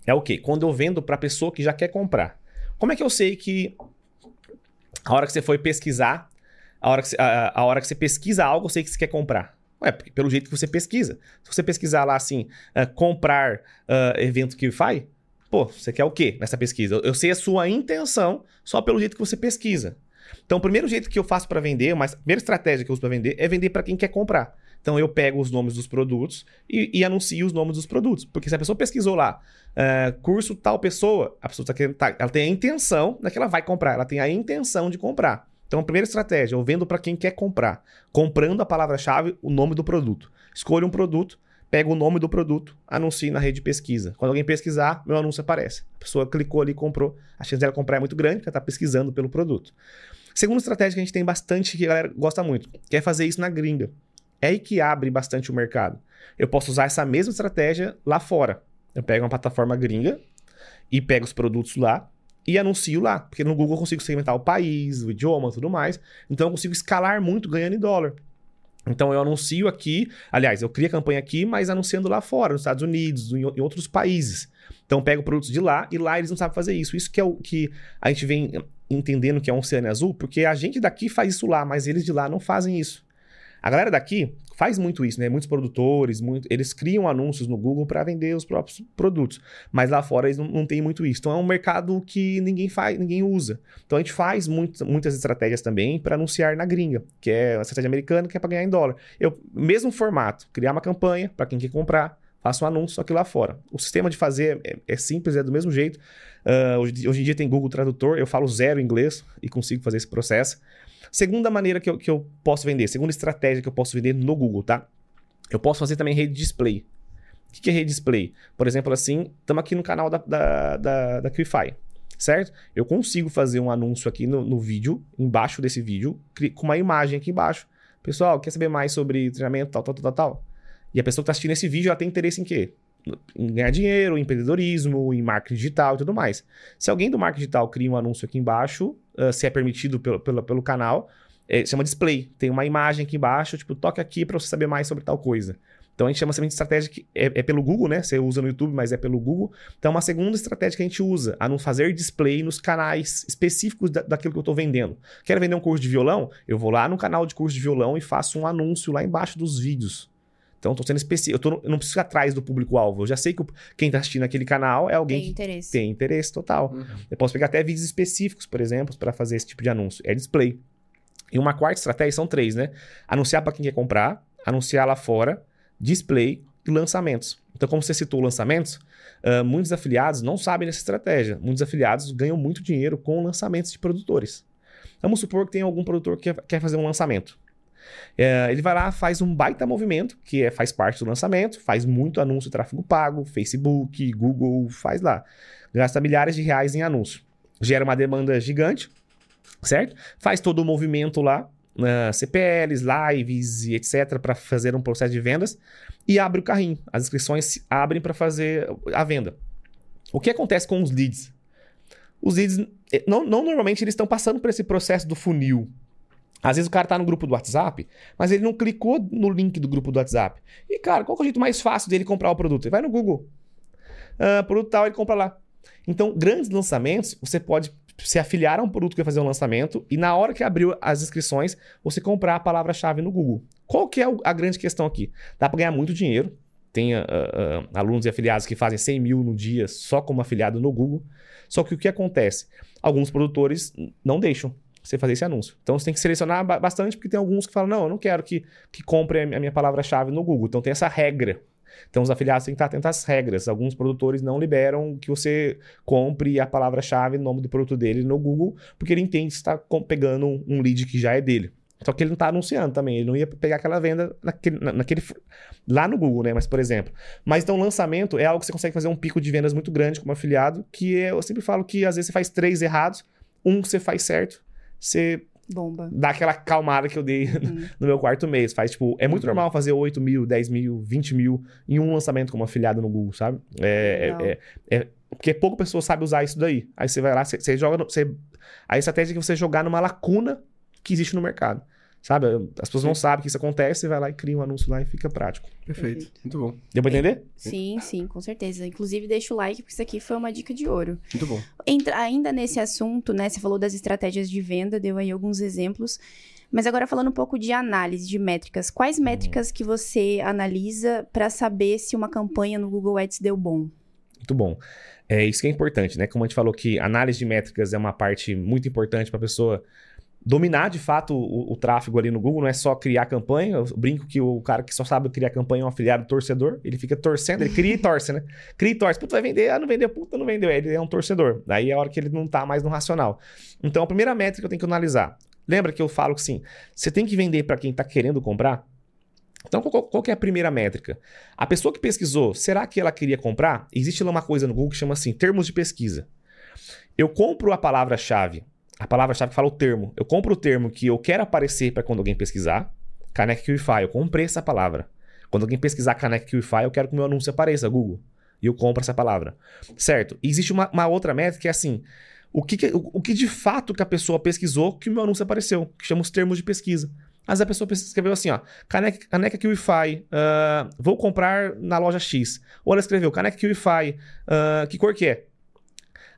É o quê? Quando eu vendo para a pessoa que já quer comprar. Como é que eu sei que a hora que você foi pesquisar, a hora que você, a, a hora que você pesquisa algo, eu sei que você quer comprar. Ué, pelo jeito que você pesquisa. Se você pesquisar lá assim, uh, comprar uh, evento que faz, pô, você quer o quê nessa pesquisa? Eu, eu, sei a sua intenção só pelo jeito que você pesquisa. Então, o primeiro jeito que eu faço para vender, mas a primeira estratégia que eu uso para vender é vender para quem quer comprar. Então, eu pego os nomes dos produtos e, e, anuncio os nomes dos produtos. Porque se a pessoa pesquisou lá, uh, curso tal pessoa, a pessoa tá querendo, tá, ela tem a intenção de que ela vai comprar, ela tem a intenção de comprar. Então, a primeira estratégia, eu vendo para quem quer comprar. Comprando a palavra-chave, o nome do produto. Escolho um produto, pego o nome do produto, anuncio na rede de pesquisa. Quando alguém pesquisar, meu anúncio aparece. A pessoa clicou ali e comprou. A chance dela comprar é muito grande, porque ela está pesquisando pelo produto. Segunda estratégia que a gente tem bastante, que a galera gosta muito, que é fazer isso na gringa. É aí que abre bastante o mercado. Eu posso usar essa mesma estratégia lá fora. Eu pego uma plataforma gringa e pego os produtos lá, e anuncio lá. Porque no Google eu consigo segmentar o país, o idioma tudo mais. Então eu consigo escalar muito ganhando em dólar. Então eu anuncio aqui, aliás, eu crio a campanha aqui, mas anunciando lá fora, nos Estados Unidos, em, em outros países. Então pego produtos de lá e lá eles não sabem fazer isso. Isso que é o que a gente vem entendendo que é um oceano azul, porque a gente daqui faz isso lá, mas eles de lá não fazem isso. A galera daqui faz muito isso, né? Muitos produtores, muito, eles criam anúncios no Google para vender os próprios produtos, mas lá fora eles não, não têm muito isso. Então é um mercado que ninguém faz, ninguém usa. Então a gente faz muito, muitas estratégias também para anunciar na gringa, que é a estratégia americana, que é para ganhar em dólar. Eu mesmo formato, criar uma campanha para quem quer comprar, faço um anúncio que lá fora. O sistema de fazer é, é simples, é do mesmo jeito. Uh, hoje, hoje, em dia tem Google Tradutor, eu falo zero inglês e consigo fazer esse processo. Segunda maneira que eu, que eu posso vender, segunda estratégia que eu posso vender no Google, tá? Eu posso fazer também rede display. O que, que é rede display? Por exemplo, assim, estamos aqui no canal da, da, da, da certo? Eu consigo fazer um anúncio aqui no, no vídeo, embaixo desse vídeo, com uma imagem aqui embaixo. Pessoal, quer saber mais sobre treinamento, tal, tal, tal, tal? E a pessoa que está assistindo esse vídeo, ela tem interesse em quê? Em ganhar dinheiro, em empreendedorismo, em marketing digital e tudo mais. Se alguém do marketing digital cria um anúncio aqui embaixo, uh, se é permitido pelo, pelo, pelo canal, é, chama display. Tem uma imagem aqui embaixo, tipo, toque aqui para você saber mais sobre tal coisa. Então a gente chama de estratégia que é, é, pelo Google, né? Você usa no YouTube, mas é pelo Google. Então, uma segunda estratégia que a gente usa, a não fazer display nos canais específicos da, daquilo que eu estou vendendo. Quero vender um curso de violão? Eu vou lá no canal de curso de violão e faço um anúncio lá embaixo dos vídeos. Então, estou sendo específico. Eu, tô, eu, não preciso ir atrás do público-alvo. Eu já sei que o, quem está assistindo aquele canal é alguém tem que interesse. tem interesse total. Uhum. Eu posso pegar até vídeos específicos, por exemplo, para fazer esse tipo de anúncio. É display. E uma quarta estratégia são três, né? Anunciar para quem quer comprar, anunciar lá fora, display e lançamentos. Então, como você citou lançamentos, uh, muitos afiliados não sabem dessa estratégia. Muitos afiliados ganham muito dinheiro com lançamentos de produtores. Vamos supor que tem algum produtor que quer fazer um lançamento. É, ele vai lá, faz um baita movimento, que é, faz parte do lançamento, faz muito anúncio, tráfego pago, Facebook, Google, faz lá. Gasta milhares de reais em anúncio. Gera uma demanda gigante, certo? Faz todo o movimento lá, uh, CPLs, lives e etc., para fazer um processo de vendas e abre o carrinho. As inscrições se abrem para fazer a venda. O que acontece com os leads? Os leads, eh, não, não normalmente eles estão passando por esse processo do funil. Às vezes o cara tá no grupo do WhatsApp, mas ele não clicou no link do grupo do WhatsApp. E, cara, qual é o jeito mais fácil dele comprar o produto? Ele vai no Google. Uh, produto tal, ele compra lá. Então, grandes lançamentos, você pode se afiliar a um produto que vai fazer um lançamento e na hora que abriu as inscrições, você comprar a palavra-chave no Google. Qual que é a grande questão aqui? Dá para ganhar muito dinheiro. Tem uh, uh, alunos e afiliados que fazem 100 mil no dia só como afiliado no Google. Só que o que acontece? Alguns produtores não deixam você fazer esse anúncio. Então você tem que selecionar bastante, porque tem alguns que falam: não, eu não quero que, que compre a minha palavra-chave no Google. Então tem essa regra. Então, os afiliados têm que estar atentos às regras. Alguns produtores não liberam que você compre a palavra-chave, nome do produto dele no Google, porque ele entende que está pegando um lead que já é dele. Só que ele não está anunciando também. Ele não ia pegar aquela venda naquele, naquele, lá no Google, né? Mas, por exemplo. Mas então, lançamento é algo que você consegue fazer um pico de vendas muito grande como afiliado, que é, eu sempre falo que às vezes você faz três errados, um você faz certo, você Bomba. Dá aquela calmada que eu dei hum. no meu quarto mês. Faz, tipo, é muito uhum. normal fazer 8 mil, 10 mil, 20 mil em um lançamento como afiliado no Google, sabe? É, é, é, é, porque pouca pessoa sabe usar isso daí. Aí você vai lá, você, você joga. No, você, a estratégia é que você jogar numa lacuna que existe no mercado. Sabe? As pessoas Sim. não sabem que isso acontece, você vai lá e cria um anúncio lá e fica prático. Perfeito. Perfeito. Muito bom. Deu pra entender? Sim, sim, com certeza. Inclusive, deixa o like, porque isso aqui foi uma dica de ouro. Muito bom. Entra, ainda nesse assunto, né? Você falou das estratégias de venda, deu aí alguns exemplos. Mas agora falando um pouco de análise de métricas, quais hum. métricas que você analisa para saber se uma campanha no Google Ads deu bom? Muito bom. É isso que é importante, né? Como a gente falou que análise de métricas é uma parte muito importante para a pessoa dominar de fato o, o, tráfego ali no Google, não é só criar campanha. Eu brinco que o cara que só sabe criar campanha é um afiliado torcedor. Ele fica torcendo, ele cria e torce, né? Cria e torce. Puta, vai vender, ah, não vendeu, puta, não vendeu. Ele é um torcedor. Daí é a hora que ele não tá mais no racional. Então, a primeira métrica que eu tenho que analisar. Lembra que eu falo que sim, você tem que vender para quem tá querendo comprar? Então, qual, qual é a primeira métrica? A pessoa que pesquisou, será que ela queria comprar? Existe lá uma coisa no Google que chama assim, termos de pesquisa. Eu compro a palavra-chave a palavra-chave fala o termo. Eu compro o termo que eu quero aparecer para quando alguém pesquisar. Caneca QIFI, eu comprei essa palavra. Quando alguém pesquisar Caneca QIFI, eu quero que o meu anúncio apareça, Google. E eu compro essa palavra. Certo? Existe uma, uma, outra métrica que é assim: o que, o, o, que de fato que a pessoa pesquisou que o meu anúncio apareceu, que chama os termos de pesquisa. Mas a pessoa escreveu assim, ó, caneca, caneca QIFI, uh, vou comprar na loja X. Ou ela escreveu, caneca QIFI, uh, que cor que é?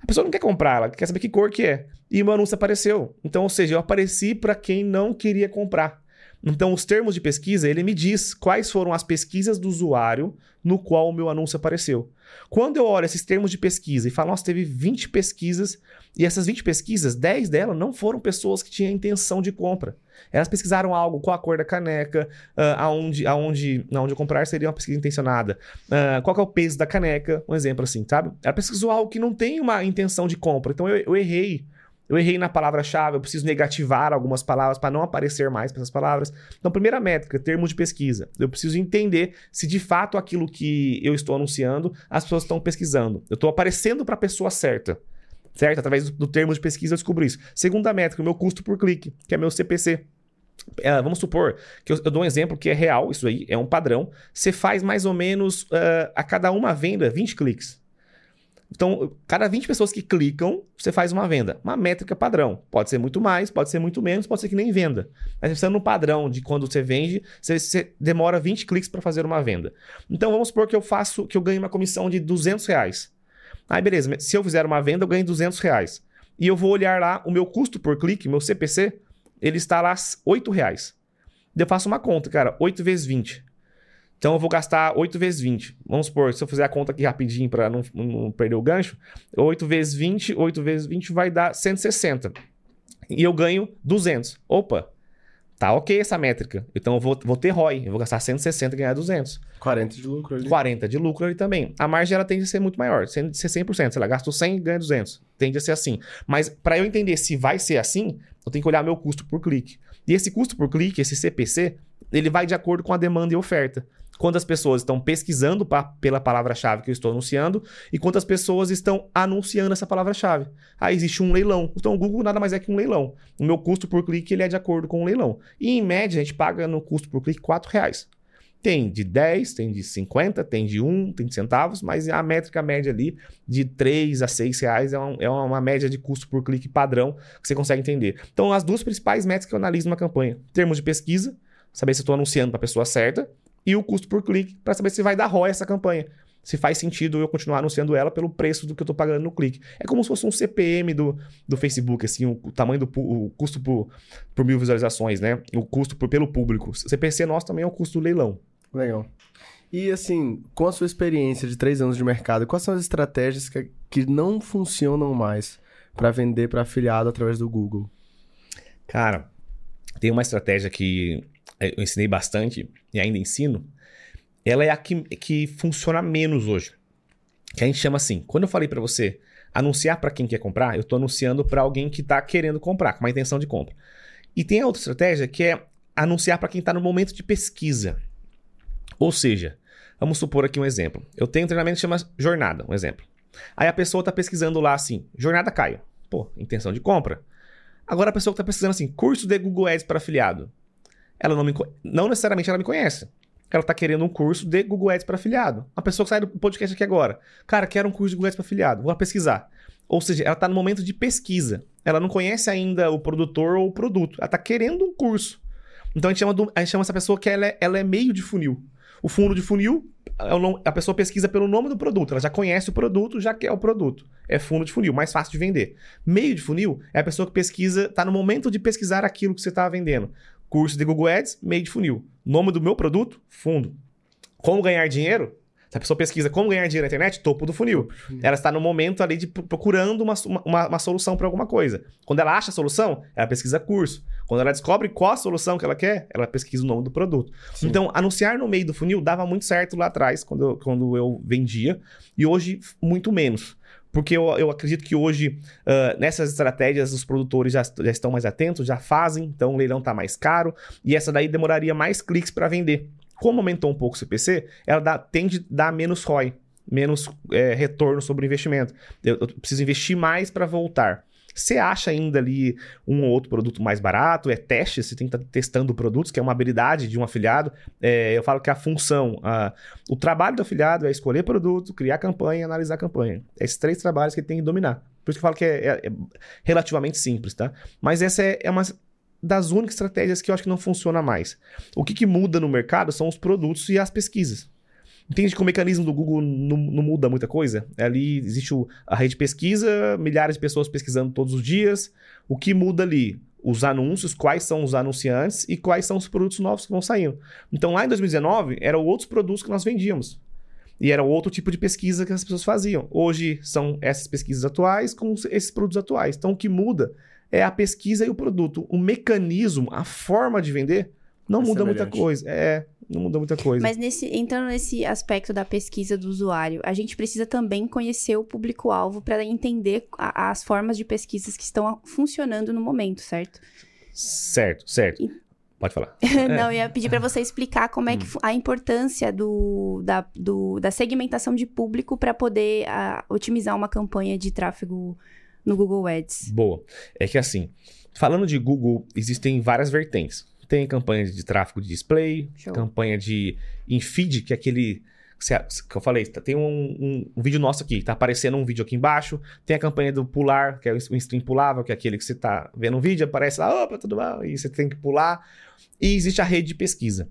A pessoa não quer comprar, ela quer saber que cor que é e o meu anúncio apareceu. Então, ou seja, eu apareci para quem não queria comprar. Então, os termos de pesquisa, ele me diz quais foram as pesquisas do usuário no qual o meu anúncio apareceu. Quando eu olho esses termos de pesquisa e falo, nossa, teve 20 pesquisas, e essas 20 pesquisas, 10 delas não foram pessoas que tinham intenção de compra. Elas pesquisaram algo, qual a cor da caneca, uh, aonde, aonde, aonde eu comprar seria uma pesquisa intencionada, uh, qual é o peso da caneca, um exemplo assim, sabe? Ela pesquisou algo que não tem uma intenção de compra, então eu, eu errei Eu errei na palavra-chave, eu preciso negativar algumas palavras para não aparecer mais essas palavras. Então, primeira métrica, termos de pesquisa. Eu preciso entender se de fato aquilo que eu estou anunciando, as pessoas estão pesquisando. Eu estou aparecendo para a pessoa certa. Certo? Através do, do termo de pesquisa eu descubro isso. Segunda métrica, o meu custo por clique, que é meu CPC. É, vamos supor que eu, eu, dou um exemplo que é real, isso aí é um padrão. Você faz mais ou menos uh, a cada uma venda 20 cliques. Então, cada 20 pessoas que clicam, você faz uma venda. Uma métrica padrão. Pode ser muito mais, pode ser muito menos, pode ser que nem venda. Mas pensando no padrão de quando você vende, você, você demora 20 cliques para fazer uma venda. Então, vamos supor que eu faço, que eu ganho uma comissão de 200 reais. Aí, beleza. Se eu fizer uma venda, eu ganho 200 reais. E eu vou olhar lá o meu custo por clique, meu CPC, ele está lá 8 reais. Eu faço uma conta, cara, 8 vezes 20. Então eu vou gastar 8 vezes 20. Vamos supor, se eu fizer a conta aqui rapidinho para não, não, perder o gancho, 8 vezes 20, 8 vezes 20 vai dar 160. E eu ganho 200. Opa, tá ok essa métrica. Então eu vou, vou ter ROI, eu vou gastar 160 e ganhar 200. 40 de lucro ali. 40 de lucro ali também. A margem ela tende a ser muito maior, tende a ser 100%. Sei lá, gasto 100 e ganha 200. Tende a ser assim. Mas para eu entender se vai ser assim, eu tenho que olhar meu custo por clique. E esse custo por clique, esse CPC, ele vai de acordo com a demanda e oferta quantas pessoas estão pesquisando pra, pela palavra-chave que eu estou anunciando e quantas pessoas estão anunciando essa palavra-chave. Aí existe um leilão. Então o Google nada mais é que um leilão. O meu custo por clique ele é de acordo com o leilão. E em média a gente paga no custo por clique R$ reais. Tem de 10, tem de 50, tem de 1, tem de centavos, mas a métrica média ali de 3 a 6 reais é, um, é uma média de custo por clique padrão que você consegue entender. Então, as duas principais métricas que eu analiso numa campanha: termos de pesquisa, saber se eu estou anunciando para a pessoa certa, e o custo por clique para saber se vai dar ROI essa campanha. Se faz sentido eu continuar anunciando ela pelo preço do que eu estou pagando no clique. É como se fosse um CPM do, do Facebook, assim, o, o tamanho do o custo por, por mil visualizações, né? O custo por, pelo público. CPC nosso também é o custo do leilão. Legal. E assim, com a sua experiência de três anos de mercado, quais são as estratégias que, que não funcionam mais para vender para afiliado através do Google? Cara, tem uma estratégia que eu ensinei bastante e ainda ensino, ela é a que, que funciona menos hoje. Que a gente chama assim, quando eu falei para você anunciar para quem quer comprar, eu estou anunciando para alguém que está querendo comprar, com uma intenção de compra. E tem a outra estratégia que é anunciar para quem está no momento de pesquisa. Ou seja, vamos supor aqui um exemplo. Eu tenho um treinamento que chama Jornada, um exemplo. Aí a pessoa está pesquisando lá assim, Jornada Caio. Pô, intenção de compra. Agora a pessoa que está pesquisando assim, curso de Google Ads para afiliado ela não me não necessariamente ela me conhece. Ela tá querendo um curso de Google Ads para afiliado. A pessoa que sai do podcast aqui agora, cara, quero um curso de Google Ads para afiliado, vou pesquisar. Ou seja, ela está no momento de pesquisa. Ela não conhece ainda o produtor ou o produto. Ela está querendo um curso. Então a gente chama, do, a gente chama essa pessoa que ela é, ela é meio de funil. O fundo de funil, é a pessoa pesquisa pelo nome do produto. Ela já conhece o produto, já quer o produto. É fundo de funil, mais fácil de vender. Meio de funil é a pessoa que pesquisa, está no momento de pesquisar aquilo que você está vendendo. Curso de Google Ads, meio de funil. Nome do meu produto, fundo. Como ganhar dinheiro? Se a pessoa pesquisa como ganhar dinheiro na internet, topo do funil. Ela está no momento ali de procurando uma, uma, uma solução para alguma coisa. Quando ela acha a solução, ela pesquisa curso. Quando ela descobre qual a solução que ela quer, ela pesquisa o nome do produto. Sim. Então, anunciar no meio do funil dava muito certo lá atrás, quando eu, quando eu vendia, e hoje muito menos. Porque eu, eu acredito que hoje, uh, nessas estratégias, os produtores já, já estão mais atentos, já fazem, então o leilão está mais caro, e essa daí demoraria mais cliques para vender. Como aumentou um pouco o CPC, ela dá, tende a dar menos ROI, menos é, retorno sobre o investimento. Eu, eu preciso investir mais para voltar. Você acha ainda ali um ou outro produto mais barato, é teste, você tem que estar tá testando produtos, que é uma habilidade de um afiliado. É, eu falo que a função, a, o trabalho do afiliado é escolher produto, criar campanha analisar campanha. Esses três trabalhos que ele tem que dominar. Por isso que eu falo que é, é, é relativamente simples, tá? Mas essa é, é uma das únicas estratégias que eu acho que não funciona mais. O que, que muda no mercado são os produtos e as pesquisas. Entende que o mecanismo do Google não, não muda muita coisa? Ali existe o, a rede de pesquisa, milhares de pessoas pesquisando todos os dias. O que muda ali? Os anúncios, quais são os anunciantes e quais são os produtos novos que vão saindo. Então, lá em 2019, eram outros produtos que nós vendíamos. E era outro tipo de pesquisa que as pessoas faziam. Hoje são essas pesquisas atuais com esses produtos atuais. Então, o que muda é a pesquisa e o produto. O mecanismo, a forma de vender, Não É muda muita semelhante. coisa. É, não muda muita coisa. Mas nesse, entrando nesse aspecto da pesquisa do usuário, a gente precisa também conhecer o público-alvo para entender a- as formas de pesquisas que estão a- funcionando no momento, certo? Certo, certo. E- Pode falar. Não, eu ia pedir para você explicar como é que fu- a importância do, da, do- da segmentação de público para poder ah, otimizar uma campanha de tráfego no Google Ads. Boa. É que assim, falando de Google, existem várias vertentes. Tem campanha de tráfego de display, Show. campanha de infeed, que é aquele que eu falei, tá- tem um, um- um vídeo nosso aqui, tá aparecendo um vídeo aqui embaixo. Tem a campanha do pular, que é o stream pulável, que é aquele que você tá vendo um vídeo, aparece lá, opa, tudo bom, e você tem que pular. E existe a rede de pesquisa.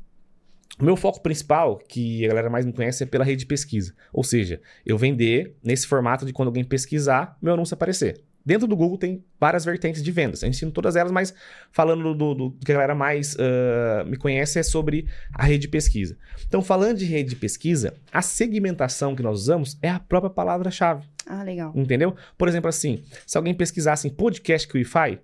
O meu foco principal, que a galera mais me conhece, é pela rede de pesquisa. Ou seja, eu vender nesse formato de quando alguém pesquisar, meu anúncio aparecer. Dentro do Google tem várias vertentes de vendas. Eu ensino todas elas, mas falando do, do- do que a galera mais ah, me conhece é sobre a rede de pesquisa. Então, falando de rede de pesquisa, a segmentação que nós usamos é a própria palavra-chave. Ah, legal. Entendeu? Por exemplo, assim, se alguém pesquisar assim, podcast QIFI,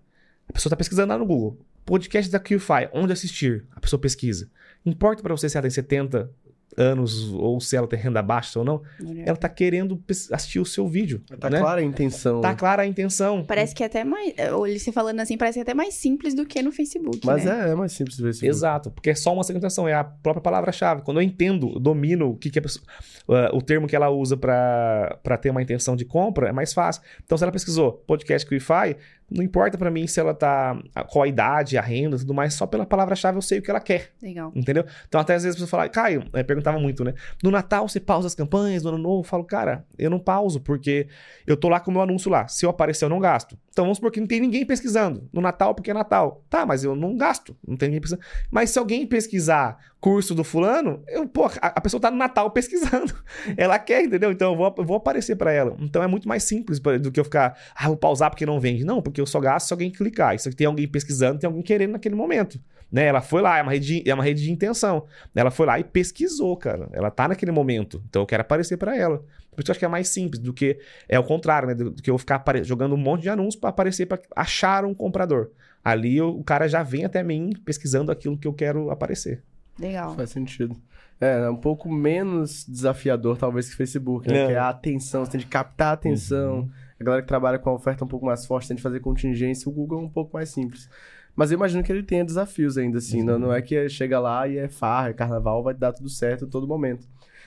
a pessoa está pesquisando lá no Google. Podcast da QIFI, onde assistir? A pessoa pesquisa. Importa para você se ela tem 70 anos ou se ela tem renda baixa ou não, ela tá querendo assistir o seu vídeo. Tá né? clara a intenção. Tá clara a intenção. Parece que é até mais. Olha, você falando assim, parece que é até mais simples do que no Facebook. Mas né? é, é mais simples ver isso. Exato, porque é só uma segmentação, é a própria palavra-chave. Quando eu entendo, eu domino o que, que a pessoa, uh, o termo que ela usa para ter uma intenção de compra, é mais fácil. Então, se ela pesquisou podcast Wi-Fi, não importa para mim se ela tá qual a idade, a renda, e tudo mais, só pela palavra-chave eu sei o que ela quer, Legal. entendeu? Então, até às vezes a pessoa fala, Caio, eh, perguntava muito, né? No Natal você pausa as campanhas, no Ano Novo, eu falo, cara, eu não pauso porque eu tô lá com o meu anúncio lá. Se eu aparecer, eu não gasto. Então, vamos supor que não tem ninguém pesquisando. No Natal, porque é Natal. Tá, mas eu não gasto. Não tem ninguém pesquisando. Mas se alguém pesquisar curso do fulano, eu, pô, a, a pessoa tá no Natal pesquisando. Ela quer, entendeu? Então eu vou, eu vou aparecer pra ela. Então é muito mais simples do que eu ficar, ah, vou pausar porque não vende. Não, porque eu só gasto se alguém clicar. Isso aqui tem alguém pesquisando, tem alguém querendo naquele momento. Né? Ela foi lá, é uma, rede de, é uma rede de intenção. Ela foi lá e pesquisou, cara. Ela tá naquele momento. Então eu quero aparecer pra ela. Por isso eu acho que é mais simples do que é o contrário, né? Do, do que eu ficar apare- jogando um monte de anúncios pra aparecer pra achar um comprador. Ali eu- o cara já vem até mim pesquisando aquilo que eu quero aparecer. Legal. Faz sentido. É, é um pouco menos desafiador, talvez, que Facebook, né? É. Que é a atenção, você tem de captar a atenção. Uhum. A galera que trabalha com a oferta um pouco mais forte tem de fazer contingência. O Google é um pouco mais simples. Mas eu imagino que ele tenha desafios ainda, assim. Não, não é que chega lá e é farra, é carnaval, vai dar tudo certo em todo momento.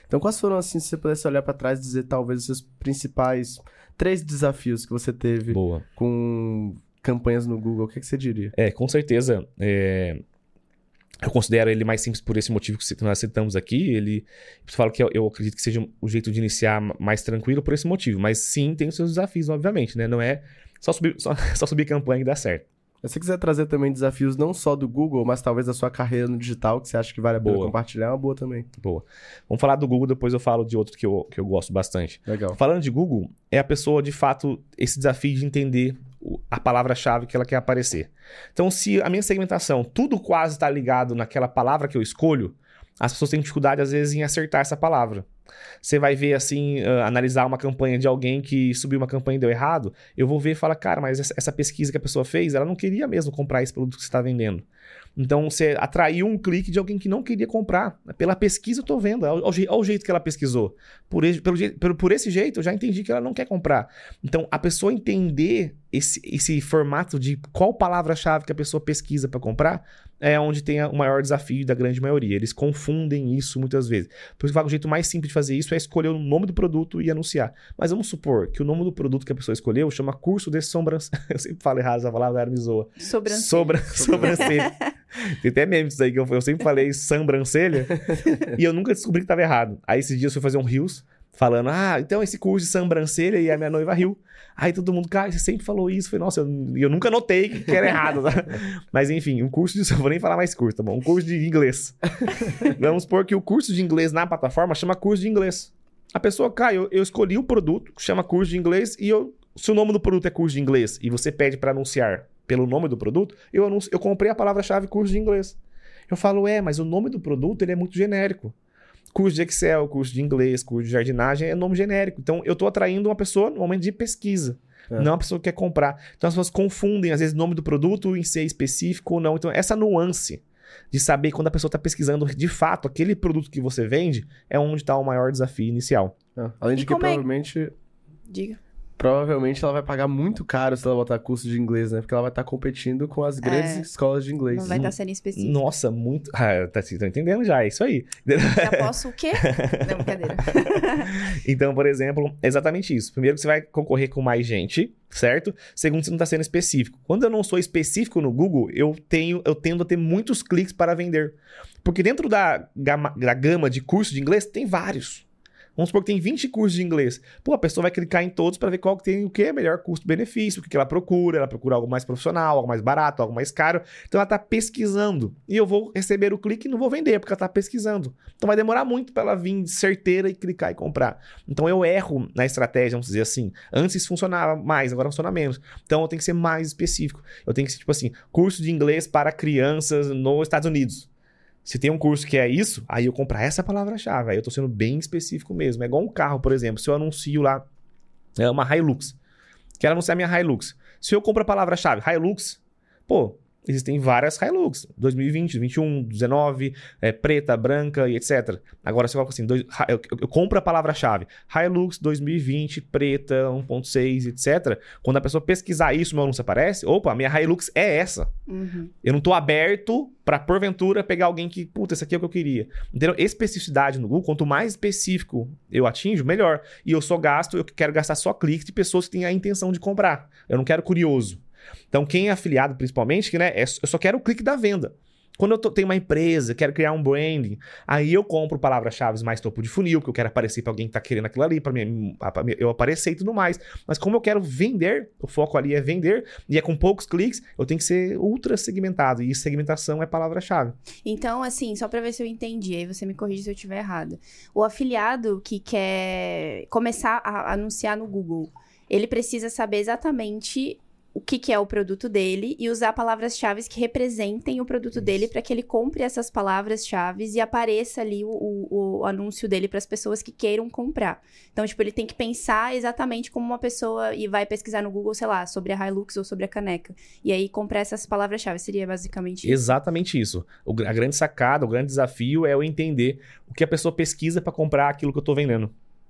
Então, quais foram, assim, se você pudesse olhar pra trás e dizer, talvez, os seus principais três desafios que você teve Boa. com campanhas no Google, o que, que você diria? É, com certeza. é, Eu considero ele mais simples por esse motivo que nós citamos aqui. Ele, eu falo que eu, eu acredito que seja o jeito de iniciar ma- mais tranquilo por esse motivo. Mas sim, tem os seus desafios, obviamente, né? Não é só subir, só, só subir campanha e dar certo. Se você quiser trazer também desafios não só do Google, mas talvez da sua carreira no digital, que você acha que vale a pena Boa. compartilhar, é uma boa também. Boa. Vamos falar do Google, depois eu falo de outro que eu, que eu gosto bastante. Legal. Falando de Google, é a pessoa, de fato, esse desafio de entender a palavra-chave que ela quer aparecer. Então, se a minha segmentação, tudo quase está ligado naquela palavra que eu escolho, as pessoas têm dificuldade, às vezes, em acertar essa palavra. Você vai ver, assim, ah, analisar uma campanha de alguém que subiu uma campanha e deu errado, eu vou ver e falar, cara, mas essa, essa pesquisa que a pessoa fez, ela não queria mesmo comprar esse produto que você está vendendo. Então, você atraiu um clique de alguém que não queria comprar. Pela pesquisa, eu tô vendo. Olha o, je- olha o jeito que ela pesquisou. Por, esse- pelo- por esse jeito, eu já entendi que ela não quer comprar. Então, a pessoa entender esse, esse formato de qual palavra-chave que a pessoa pesquisa para comprar é onde tem o maior desafio da grande maioria. Eles confundem isso muitas vezes. Por isso que o jeito mais simples de fazer isso é escolher o nome do produto e anunciar. Mas vamos supor que o nome do produto que a pessoa escolheu chama curso de sobrancelha. Eu sempre falo errado essa palavra, me zoa. Sobrancelha. Sobra, sobrancelha. Tem até meme disso aí que eu, eu sempre falei sobrancelha e eu nunca descobri que tava errado. Aí esses dias eu fui fazer um rios falando, ah, então esse curso de sobrancelha e a minha noiva riu. Aí todo mundo, cara, você sempre falou isso. Eu falei, nossa, eu, eu nunca notei que era errado. tá? Mas enfim, um curso de. Vou nem falar mais curso, tá bom? Um curso de inglês. Vamos supor que o curso de inglês na plataforma chama curso de inglês. A pessoa, cara, eu, eu escolhi um produto, chama curso de inglês, e eu. Se o nome do produto é curso de inglês e você pede para anunciar pelo nome do produto, eu, anuncio, eu comprei a palavra-chave curso de inglês. Eu falo, é, mas o nome do produto ele é muito genérico. Curso de Excel, curso de inglês, curso de jardinagem é nome genérico. Então, eu estou atraindo uma pessoa no momento de pesquisa. É. Não uma pessoa que quer comprar. Então, as pessoas confundem, às vezes, o nome do produto em ser específico ou não. Então, essa nuance de saber quando a pessoa está pesquisando de fato aquele produto que você vende, é onde está o maior desafio inicial. É. Além de E que como é- provavelmente, Diga. Provavelmente ela vai pagar muito caro se ela botar curso de inglês, né? Porque ela vai estar competindo com as grandes É. escolas de inglês. Não vai estar sendo específico. Nossa, muito. Ah, tá, vocês estão entendendo já, é isso aí. Já posso o quê? Não, brincadeira. Então, por exemplo, é exatamente isso. Primeiro que você vai concorrer com mais gente, certo? Segundo, você não está sendo específico. Quando eu não sou específico no Google, eu tenho, eu tendo a ter muitos cliques para vender. Porque dentro da gama, da gama de cursos de inglês, tem vários. Vamos supor que tem 20 cursos de inglês. Pô, a pessoa vai clicar em todos para ver qual que tem o que é melhor custo-benefício, o que que ela procura. Ela procura algo mais profissional, algo mais barato, algo mais caro. Então ela está pesquisando. E eu vou receber o clique e não vou vender, porque ela está pesquisando. Então vai demorar muito para ela vir certeira e clicar e comprar. Então eu erro na estratégia, vamos dizer assim. Antes funcionava mais, agora funciona menos. Então eu tenho que ser mais específico. Eu tenho que ser, tipo assim, curso de inglês para crianças nos Estados Unidos. Se tem um curso que é isso, aí eu comprar essa palavra-chave. Aí eu tô sendo bem específico mesmo. É igual um carro, por exemplo. Se eu anuncio lá é uma Hilux. Quero anunciar minha Hilux. Se eu compro a palavra-chave Hilux, pô, existem várias Hilux. 2020, 21, 19, é, preta, branca e etc. Agora você coloca assim, dois, eu, eu- eu compro a palavra-chave Hilux 2020, preta, 1.6, etc. Quando a pessoa pesquisar isso, meu anúncio aparece, opa, minha Hilux é essa. Uhum. Eu não tô aberto pra, porventura, pegar alguém que, puta, esse aqui é o que eu queria. Entendeu? Especificidade no Google, quanto mais específico eu atinjo, melhor. E eu só gasto, eu quero gastar só cliques de pessoas que têm a intenção de comprar. Eu não quero curioso. Então, quem é afiliado, principalmente, que, né, é- eu só quero o clique da venda. Quando eu tô- tenho uma empresa, quero criar um branding, aí eu compro palavras-chave mais topo de funil, porque eu quero aparecer pra alguém que tá querendo aquilo ali, pra mim- eu aparecer e tudo mais. Mas como eu quero vender, o foco ali é vender, e é com poucos cliques, eu tenho que ser ultra segmentado. E segmentação é palavra-chave. Então, assim, só pra ver se eu entendi, aí você me corrige se eu estiver errada. O afiliado que quer começar a anunciar no Google, ele precisa saber exatamente o que, que é o produto dele e usar palavras-chave que representem o produto dele para que ele compre essas palavras-chave e apareça ali o, o- o anúncio dele para as pessoas que queiram comprar. Então, tipo, ele tem que pensar exatamente como uma pessoa e vai pesquisar no Google, sei lá, sobre a Hilux ou sobre a caneca. E aí comprar essas palavras-chave. Seria basicamente isso. Exatamente isso. O a grande sacada, o grande desafio é eu entender o que a pessoa pesquisa para comprar aquilo que eu tô vendendo.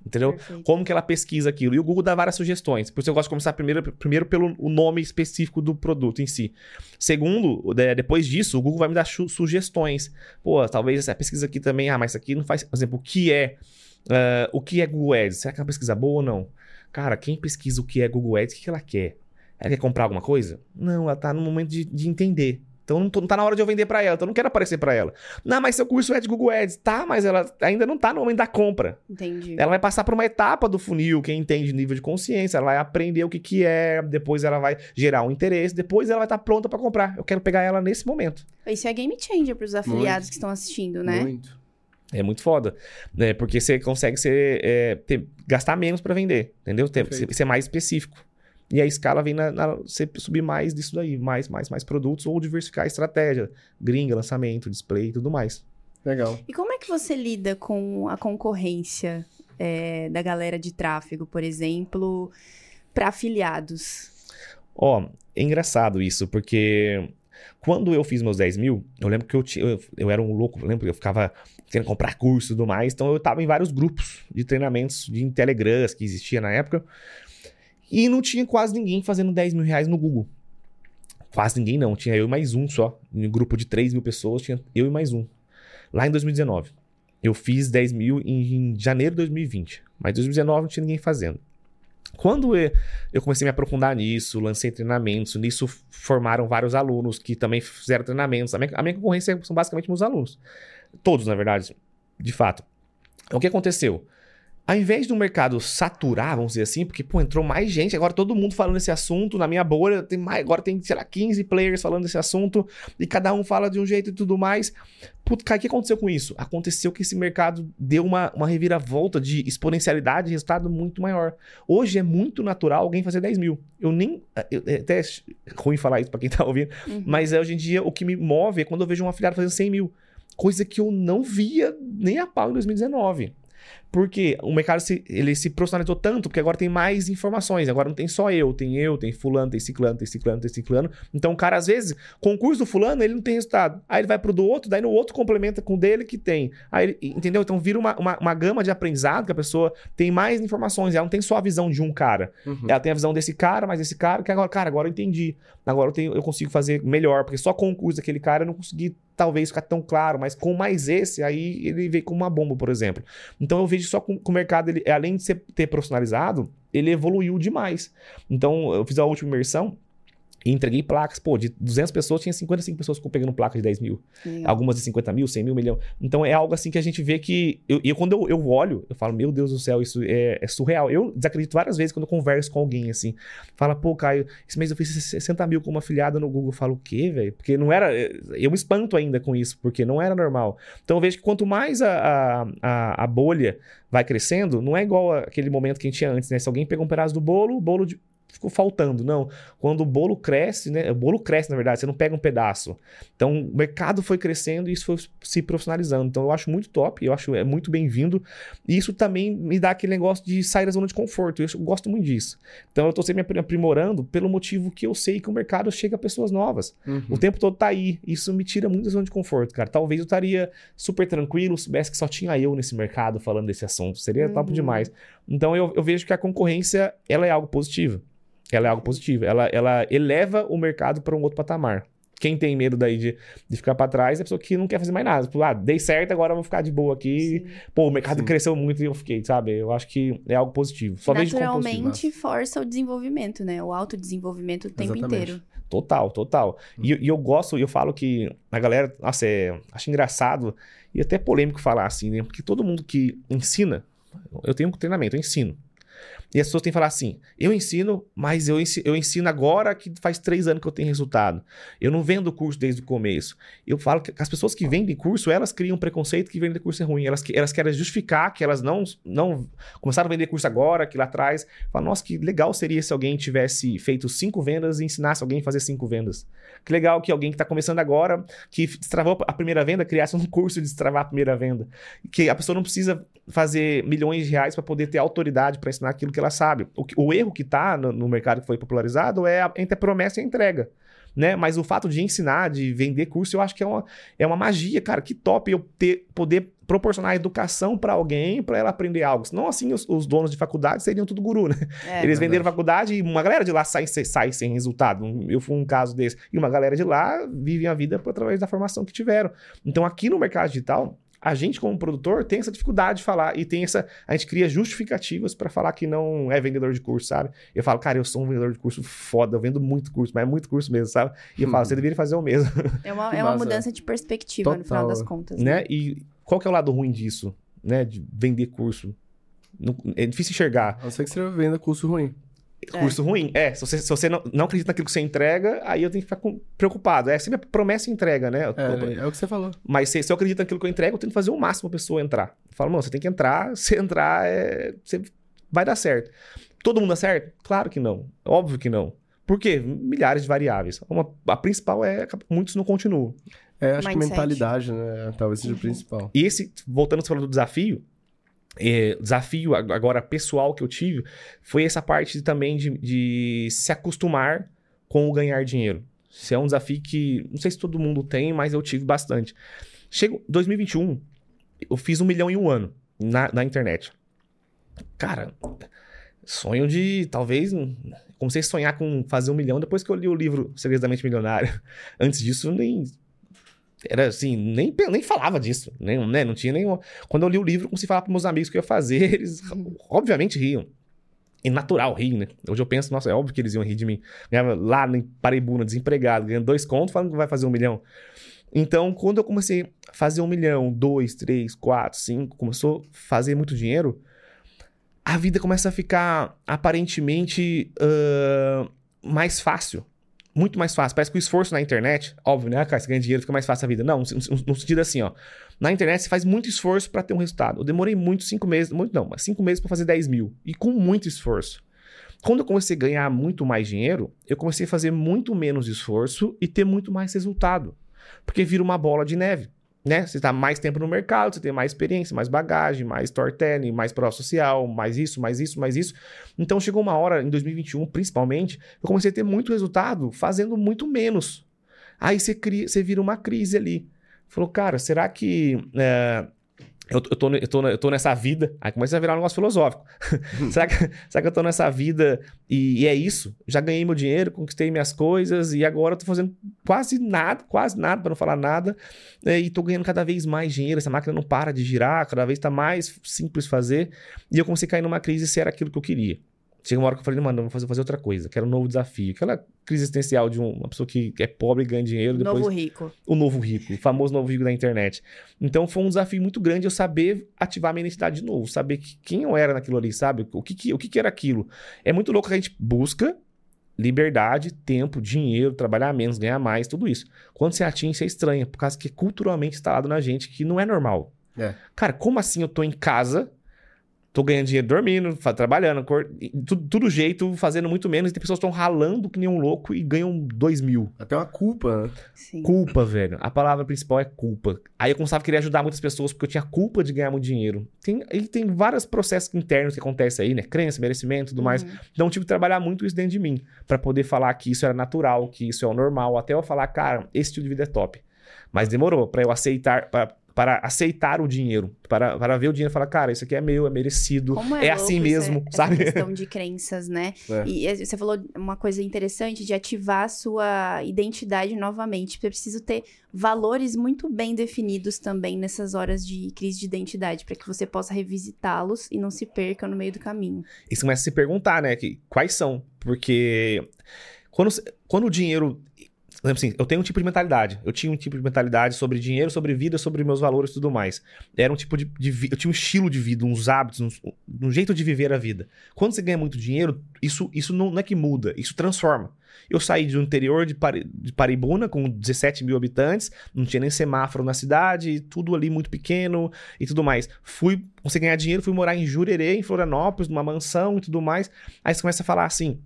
Entendeu? Perfeito. Como que ela pesquisa aquilo? E o Google dá várias sugestões. Por isso eu gosto de começar primeiro, primeiro pelo o nome específico do produto em si. Segundo, de- depois disso, o Google vai me dar sugestões. Pô, talvez essa pesquisa aqui também, ah, mas isso aqui não faz. Por exemplo, o que é. ah, o que é Google Ads? Será que é uma pesquisa boa ou não? Cara, quem pesquisa o que é Google Ads, o que ela quer? Ela quer comprar alguma coisa? Não, ela tá no momento de, de entender. Então não, tô- não tá na hora de eu vender pra ela, então eu não quero aparecer pra ela. Não, mas seu curso é de Google Ads. Tá, mas ela ainda não tá no momento da compra. Entendi. Ela vai passar por uma etapa do funil, quem entende nível de consciência, ela vai aprender o que, que é, depois ela vai gerar um interesse, depois ela vai estar pronta pra comprar. Eu quero pegar ela nesse momento. Isso é game changer pros afiliados que estão assistindo, né? Muito. É muito foda, né? Porque você consegue ser, é, ter- gastar menos pra vender, entendeu? Ter- ser, ser mais específico. E a escala vem na, na- você subir mais disso daí, mais, mais, mais produtos ou diversificar a estratégia, gringa, lançamento, display e tudo mais. Legal. E como é que você lida com a concorrência é, da galera de tráfego, por exemplo, para afiliados? Ó, é engraçado isso, porque quando eu fiz meus 10 mil, eu lembro que eu, tinha, eu, eu era um louco, eu lembro que eu ficava querendo comprar curso e tudo mais, então eu tava em vários grupos de treinamentos de Telegrams que existia na época, e não tinha quase ninguém fazendo 10 mil reais no Google. Quase ninguém não, tinha eu e mais um só. Em um grupo de 3 mil pessoas, tinha eu e mais um. Lá em 2019. Eu fiz 10 mil em, em janeiro de 2020, mas em 2019 não tinha ninguém fazendo. Quando eu, comecei a me aprofundar nisso, lancei treinamentos, nisso formaram vários alunos que também fizeram treinamentos. A minha, a minha concorrência são basicamente meus alunos. Todos, na verdade, de fato. O que aconteceu? Ao invés do mercado saturar, vamos dizer assim, porque, pô, entrou mais gente, agora todo mundo falando desse assunto, na minha bolha, tem mais, agora tem, sei lá, 15 players falando desse assunto, e cada um fala de um jeito e tudo mais. Putz, cara, o que aconteceu com isso? Aconteceu que esse mercado deu uma, uma reviravolta de exponencialidade e resultado muito maior. Hoje é muito natural alguém fazer 10 mil. Eu nem. eu- é até ruim falar isso pra quem tá ouvindo, Uhum. mas é, hoje em dia o que me move é quando eu vejo um afiliado fazendo 100 mil. Coisa que eu não via nem a pau em 2019. Porque o mercado se, ele se profissionalizou tanto, porque agora tem mais informações. Agora não tem só eu, tem eu, tem fulano, tem ciclano, tem ciclano, tem ciclano. Então o cara, às vezes, concurso do fulano, ele não tem resultado. Aí ele vai pro do outro, daí no outro complementa com o dele que tem. Aí, entendeu? Então vira uma, uma, uma, gama de aprendizado que a pessoa tem mais informações. Ela não tem só a visão de um cara. Uhum. Ela tem a visão desse cara, mas esse cara, que agora, cara, agora eu entendi. Agora eu, tenho, eu consigo fazer melhor, porque só com o curso daquele cara eu não consegui talvez ficar tão claro, mas com mais esse, aí ele veio como uma bomba, por exemplo. Então eu vejo só com, com o mercado, ele, além de ser, ter profissionalizado, ele evoluiu demais. Então eu fiz a última imersão, e entreguei placas, pô, de 200 pessoas, tinha 55 pessoas pegando placa de 10 mil. Legal. Algumas de 50 mil, 100 mil, milhão. Então é algo assim que a gente vê que. E eu, quando eu, eu, olho, eu falo, meu Deus do céu, isso é, é, surreal. Eu desacredito várias vezes quando eu converso com alguém assim. Fala, pô, Caio, esse mês eu fiz 60 mil com uma afiliada no Google. Eu falo, o quê, velho? Porque não era. Eu me espanto ainda com isso, porque não era normal. Então eu vejo que quanto mais a, a, a bolha vai crescendo, não é igual aquele momento que a gente tinha antes, né? Se alguém pegou um pedaço do bolo, o bolo de, ficou faltando. Não. Quando o bolo cresce, né? O bolo cresce, na verdade, você não pega um pedaço. Então, o mercado foi crescendo e isso foi se profissionalizando. Então, eu acho muito top, eu acho é muito bem-vindo. E isso também me dá aquele negócio de sair da zona de conforto. Eu gosto muito disso. Então, eu estou sempre me aprimorando pelo motivo que eu sei que o mercado chega a pessoas novas. Uhum. O tempo todo tá aí. Isso me tira muito da zona de conforto, cara. Talvez eu estaria super tranquilo, soubesse que só tinha eu nesse mercado falando desse assunto. Seria uhum. top demais. Então, eu, eu vejo que a concorrência, ela é algo positivo. Ela é algo positivo. Ela, ela eleva o mercado para um outro patamar. Quem tem medo daí de, de ficar para trás é a pessoa que não quer fazer mais nada. Tipo, ah, dei certo, agora eu vou ficar de boa aqui. Sim. Pô, o mercado Sim. cresceu muito e eu fiquei, sabe? Eu acho que é algo positivo. Só Naturalmente força o desenvolvimento, né? O autodesenvolvimento o tempo Exatamente. inteiro. Total, total. Hum. E, e, eu gosto, eu falo que a galera, nossa, é, acho engraçado e até polêmico falar assim, né? Porque todo mundo que ensina, eu tenho um treinamento, eu ensino. E as pessoas têm que falar assim: eu ensino, mas eu ensino, eu ensino agora que faz três anos que eu tenho resultado. Eu não vendo curso desde o começo. Eu falo que as pessoas que vendem curso, elas criam preconceito que vender curso é ruim. Elas, elas querem justificar que elas não, não começaram a vender curso agora, que lá atrás. Fala, nossa, que legal seria se alguém tivesse feito cinco vendas e ensinasse alguém a fazer cinco vendas. Que legal que alguém que está começando agora, que destravou a primeira venda, criasse um curso de destravar a primeira venda. Que a pessoa não precisa fazer milhões de reais para poder ter autoridade para ensinar aquilo que ela sabe. O, o erro que está no, no, mercado que foi popularizado é a, entre a promessa e a entrega. Né? Mas o fato de ensinar, de vender curso, eu acho que é uma, é uma magia, cara. Que top eu ter, poder proporcionar educação para alguém para ela aprender algo. Senão, assim, os, os, donos de faculdade seriam tudo guru, né? É, Eles venderam faculdade e uma galera de lá sai, sai sem resultado. Eu fui um caso desse. E uma galera de lá vive a vida através da formação que tiveram. Então, aqui no mercado digital, a gente, como produtor, tem essa dificuldade de falar e tem essa. A gente cria justificativas para falar que não é vendedor de curso, sabe? Eu falo, cara, eu sou um vendedor de curso foda, eu vendo muito curso, mas é muito curso mesmo, sabe? E eu falo, você deveria fazer o mesmo. É uma, é uma mudança de perspectiva Total. no final das contas. Né? né? E qual que é o lado ruim disso, né? De vender curso? é difícil enxergar. A não ser que você venda curso ruim. É. Curso ruim. É, se você, se você não, não acredita naquilo que você entrega, aí eu tenho que ficar com, preocupado. É sempre promessa e entrega, né? É, é, o que você falou. Mas se, se eu acredito naquilo que eu entrego, eu tenho que fazer o máximo pra pessoa entrar. Eu falo, mano, você tem que entrar, se entrar, é, você vai dar certo. Todo mundo dá certo? Claro que não. Óbvio que não. Por quê? Milhares de variáveis. Uma, a principal é muitos não continuam. É, acho Mindset. que mentalidade, né? Talvez seja o principal. E esse, voltando a falar do desafio, é, desafio agora pessoal que eu tive foi essa parte também de, de, se acostumar com o ganhar dinheiro. Isso é um desafio que não sei se todo mundo tem, mas eu tive bastante. Chego 2021, eu fiz um milhão em um ano na, na internet. Cara, sonho de talvez comecei a sonhar com fazer um milhão depois que eu li o livro Segredamente Milionário. Antes disso, nem era assim, nem, nem falava disso, nem, né? Não tinha nem. Quando eu li o livro, a falar para meus amigos que eu ia fazer, eles obviamente riam. E natural rir, né? Hoje eu penso, nossa, é óbvio que eles iam rir de mim. Ganhava lá em Paraibuna, desempregado, ganhando dois contos, falando que vai fazer um milhão. Então, quando eu comecei a fazer um milhão, dois, três, quatro, cinco, começou a fazer muito dinheiro, a vida começa a ficar aparentemente uh, mais fácil muito mais fácil. Parece que o esforço na internet, óbvio, né? Cara, você ganha dinheiro, fica mais fácil a vida. Não, no, sentido assim, ó. Na internet você faz muito esforço para ter um resultado. Eu demorei muito, cinco meses, muito não, mas cinco meses para fazer 10 mil. E com muito esforço. Quando eu comecei a ganhar muito mais dinheiro, eu comecei a fazer muito menos esforço e ter muito mais resultado. Porque vira uma bola de neve. Né? Você tá mais tempo no mercado, você tem mais experiência, mais bagagem, mais storytelling, mais prova social, mais isso, mais isso, mais isso. Então chegou uma hora, em 2021, principalmente, eu comecei a ter muito resultado fazendo muito menos. Aí você, cria, você vira uma crise ali. Falou, cara, será que. É, eu, eu, tô, eu, tô, eu tô nessa vida. Aí começa a virar um negócio filosófico. será, que, será que eu tô nessa vida e, e, é isso? Já ganhei meu dinheiro, conquistei minhas coisas e agora eu tô fazendo quase nada, quase nada, para não falar nada. É, e tô ganhando cada vez mais dinheiro. Essa máquina não para de girar, cada vez tá mais simples fazer. E eu comecei a cair numa crise se era aquilo que eu queria. Chega uma hora que eu falei, mano, vou fazer, fazer outra coisa, quero um novo desafio. Aquela crise existencial de uma pessoa que é pobre e ganha dinheiro. Depois, novo rico. O novo rico, o famoso novo rico da internet. Então foi um desafio muito grande eu saber ativar minha identidade de novo, saber que, quem eu era naquilo ali, sabe? O que, que, o que, que era aquilo. É muito louco que a gente busca liberdade, tempo, dinheiro, trabalhar menos, ganhar mais, tudo isso. Quando você atinge, você é estranha, por causa que é culturalmente instalado na gente que não é normal. É. Cara, como assim eu tô em casa tô ganhando dinheiro dormindo, trabalhando, tudo, tudo jeito, fazendo muito menos. E tem pessoas que estão ralando que nem um louco e ganham dois mil. Até uma culpa, né? Sim. Culpa, velho. A palavra principal é culpa. Aí eu começava a querer ajudar muitas pessoas porque eu tinha culpa de ganhar muito dinheiro. Tem, e tem vários processos internos que acontecem aí, né? Crença, merecimento tudo mais. Uhum. Então eu tive que trabalhar muito isso dentro de mim. para poder falar que isso era natural, que isso é o normal. Até eu falar, cara, esse estilo de vida é top. Mas demorou para eu aceitar, pra, para aceitar o dinheiro, para, para ver o dinheiro e falar, cara, isso aqui é meu, é merecido, Como é, é assim mesmo, essa, sabe? Essa questão de crenças, né? É. E você falou uma coisa interessante de ativar a sua identidade novamente. Você precisa ter valores muito bem definidos também nessas horas de crise de identidade, para que você possa revisitá-los e não se perca no meio do caminho. E você começa a se perguntar, né, que, quais são? Porque quando, quando o dinheiro assim, eu tenho um tipo de mentalidade. Eu tinha um tipo de mentalidade sobre dinheiro, sobre vida, sobre meus valores e tudo mais. Era um tipo de, de eu tinha um estilo de vida, uns hábitos, uns, um jeito de viver a vida. Quando você ganha muito dinheiro, isso, isso não, não é que muda, isso transforma. Eu saí do interior de, Pari, de Paribuna, com 17 mil habitantes, não tinha nem semáforo na cidade, tudo ali muito pequeno e tudo mais. Fui, você ganhar dinheiro, fui morar em Jurerê, em Florianópolis, numa mansão e tudo mais. Aí você começa a falar assim,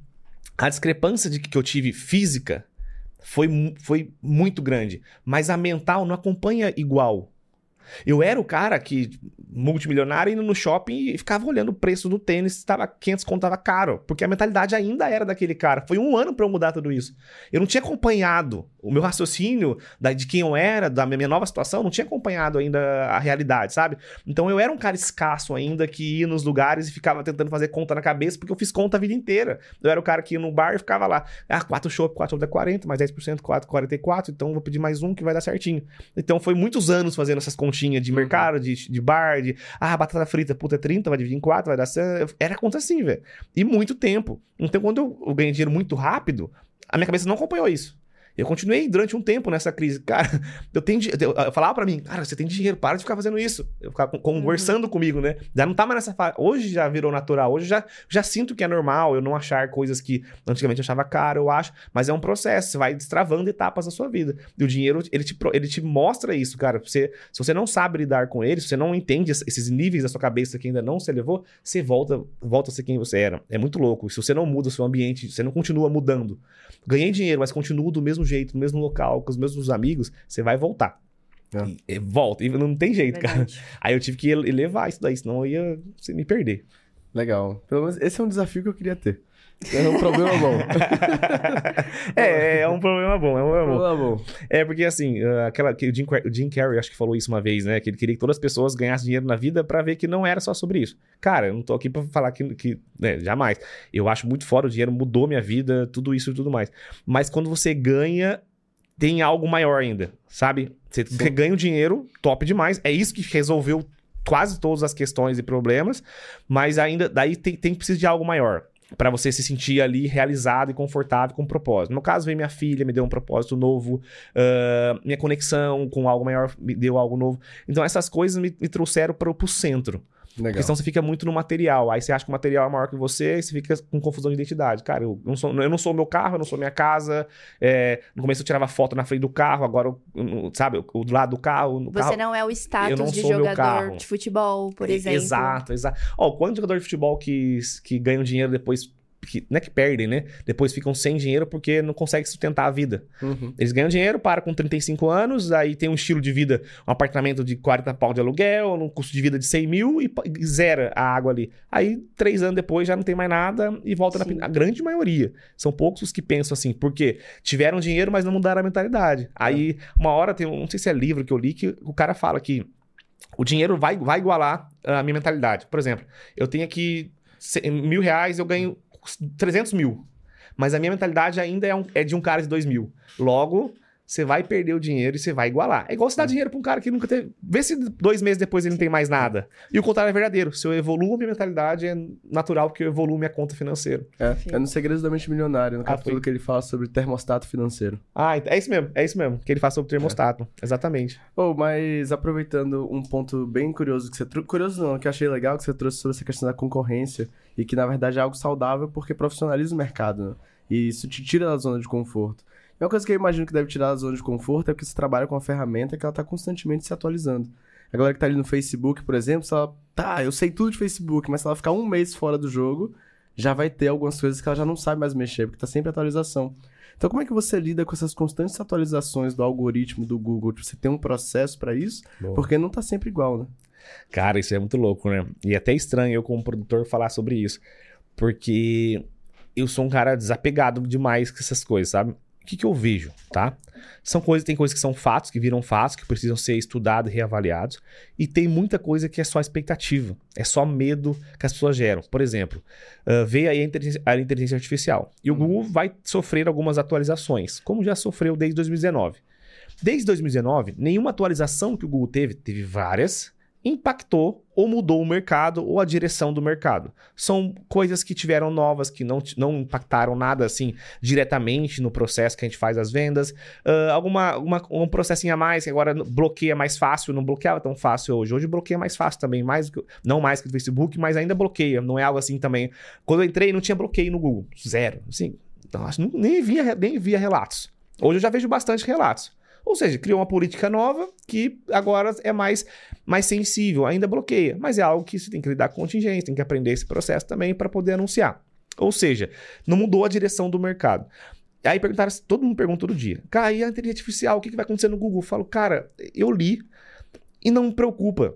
a discrepância de que eu tive física foi, foi muito grande. Mas a mental não acompanha igual. Eu era o cara que, multimilionário, indo no shopping e ficava olhando o preço do tênis, estava 500 conto, estava caro, porque a mentalidade ainda era daquele cara. Foi um ano para eu mudar tudo isso. Eu não tinha acompanhado o meu raciocínio da, de quem eu era, da minha nova situação, não tinha acompanhado ainda a realidade, sabe? Então eu era um cara escasso ainda que ia nos lugares e ficava tentando fazer conta na cabeça, porque eu fiz conta a vida inteira. Eu era o cara que ia no bar e ficava lá, ah, 4 chopp, 4 chopp dá 40, mais 10%, 4, 44, então vou pedir mais um que vai dar certinho. Então foi muitos anos fazendo essas continhas de uhum. mercado, de, de bar, de, ah, batata frita, puta, é 30, vai dividir em 4, vai dar... Era conta assim, velho. E muito tempo. Então quando eu, eu ganhei dinheiro muito rápido, a minha cabeça não acompanhou isso. Eu continuei durante um tempo nessa crise. Cara, eu tenho. Eu, eu falava para mim, cara, você tem dinheiro, para de ficar fazendo isso. Eu ficava conversando uhum. comigo, né? Já não tá mais nessa fase. Hoje já virou natural. Hoje já, já sinto que é normal eu não achar coisas que antigamente eu achava caro, eu acho. Mas é um processo. Você vai destravando etapas da sua vida. E o dinheiro, ele te, ele te mostra isso, cara. Você, se você não sabe lidar com ele, se você não entende esses níveis da sua cabeça que ainda não se elevou, você volta, volta a ser quem você era. É muito louco. Se você não muda o seu ambiente, você não continua mudando. Ganhei dinheiro, mas continuo do mesmo mesmo jeito, no mesmo local, com os mesmos amigos, você vai voltar. É. E, e volta, e não tem jeito, Verdade. cara. Aí eu tive que levar isso daí, senão eu ia me perder. Legal. Pelo menos esse é um desafio que eu queria ter. É um problema bom. é, é um problema bom. É um problema bom. bom. É porque assim, uh, aquela que o Jim, o Jim Carrey acho que falou isso uma vez, né? Que ele queria que todas as pessoas ganhassem dinheiro na vida para ver que não era só sobre isso. Cara, eu não tô aqui para falar que, que né, jamais. Eu acho muito fora o dinheiro mudou minha vida, tudo isso e tudo mais. Mas quando você ganha tem algo maior ainda, sabe? Você, você ganha o dinheiro, top demais. É isso que resolveu quase todas as questões e problemas, mas ainda daí tem, tem precisa de algo maior para você se sentir ali realizado e confortável com um propósito. No caso, veio minha filha, me deu um propósito novo, uh, minha conexão com algo maior me deu algo novo. Então, essas coisas me, me trouxeram para o centro. Legal. Porque senão você fica muito no material. Aí você acha que o material é maior que você e você fica com confusão de identidade. Cara, eu não sou, eu não sou o meu carro, eu não sou minha casa. É, no começo eu tirava foto na frente do carro, agora, eu, sabe, o do lado do carro. você carro, não é o status de jogador de futebol, por exemplo. Exato, exato. Ó, quantos jogadores de futebol que, que ganham dinheiro depois que não é que perdem, né? Depois ficam sem dinheiro porque não conseguem sustentar a vida. Uhum. Eles ganham dinheiro, param com 35 anos, aí tem um estilo de vida, um apartamento de 40 pau de aluguel, um custo de vida de 100 mil e, e zera a água ali. Aí, três anos depois, já não tem mais nada e volta na... Sim. pin- A grande maioria. São poucos os que pensam assim, porque tiveram dinheiro, mas não mudaram a mentalidade. Aí, uma hora tem um, não sei se é livro que eu li, que o cara fala que o dinheiro vai, vai igualar a minha mentalidade. Por exemplo, eu tenho aqui mil reais, eu ganho 300 mil. Mas a minha mentalidade ainda é, um- é de um cara de 2 mil. Logo, você vai perder o dinheiro e você vai igualar. É igual você dar dinheiro pra um cara que nunca teve. Vê se dois meses depois ele não tem mais nada. E o contrário é verdadeiro. Se eu evoluo minha mentalidade, é natural que eu evoluo minha conta financeira. É, é no Segredos da Mente Milionária, no Ah, capítulo foi. que ele fala sobre termostato financeiro. Ah, é isso mesmo. É isso mesmo. Que ele faz sobre termostato. Exatamente. Oh, mas aproveitando um ponto bem curioso que você trouxe. Curioso não, que eu achei legal que você trouxe sobre essa questão da concorrência e que na verdade é algo saudável porque profissionaliza o mercado, né? E isso te tira da zona de conforto. E uma coisa que eu imagino que deve tirar da zona de conforto é porque você trabalha com uma ferramenta que ela tá constantemente se atualizando. A galera que tá ali no Facebook, por exemplo, se ela. Tá, eu sei tudo de Facebook, mas se ela ficar um mês fora do jogo, já vai ter algumas coisas que ela já não sabe mais mexer, porque tá sempre atualização. Então, como é que você lida com essas constantes atualizações do algoritmo do Google? Você tem um processo pra isso? Porque não tá sempre igual, né? Cara, isso é muito louco, né? E é até estranho eu, como produtor, falar sobre isso. Porque eu sou um cara desapegado demais com essas coisas, sabe? O que, que eu vejo, tá? São coisas, tem coisas que são fatos, que viram fatos, que precisam ser estudados e reavaliados. E tem muita coisa que é só expectativa. É só medo que as pessoas geram. Por exemplo, veio aí a inteligência, a inteligência artificial. E o Google vai sofrer algumas atualizações, como já sofreu desde 2019. Desde 2019, nenhuma atualização que o Google teve, teve várias, impactou ou mudou o mercado ou a direção do mercado. São coisas que tiveram novas, que não, não impactaram nada assim diretamente no processo que a gente faz as vendas. Ah, alguma, um processinho a mais que agora bloqueia mais fácil, não bloqueava tão fácil hoje. Hoje bloqueia mais fácil também, mais que, não mais que o Facebook, mas ainda bloqueia. Não é algo assim também. Quando eu entrei, não tinha bloqueio no Google. Zero. Assim, então, nem, via, nem via relatos. Hoje eu já vejo bastante relatos. Ou seja, criou uma política nova que agora é mais, mais sensível, ainda bloqueia, mas é algo que você tem que lidar com contingência, tem que aprender esse processo também para poder anunciar. Ou seja, não mudou a direção do mercado. Aí perguntaram, todo mundo pergunta todo dia, cara, e a inteligência artificial, o que que vai acontecer no Google? Eu falo, cara, eu li e não me preocupa.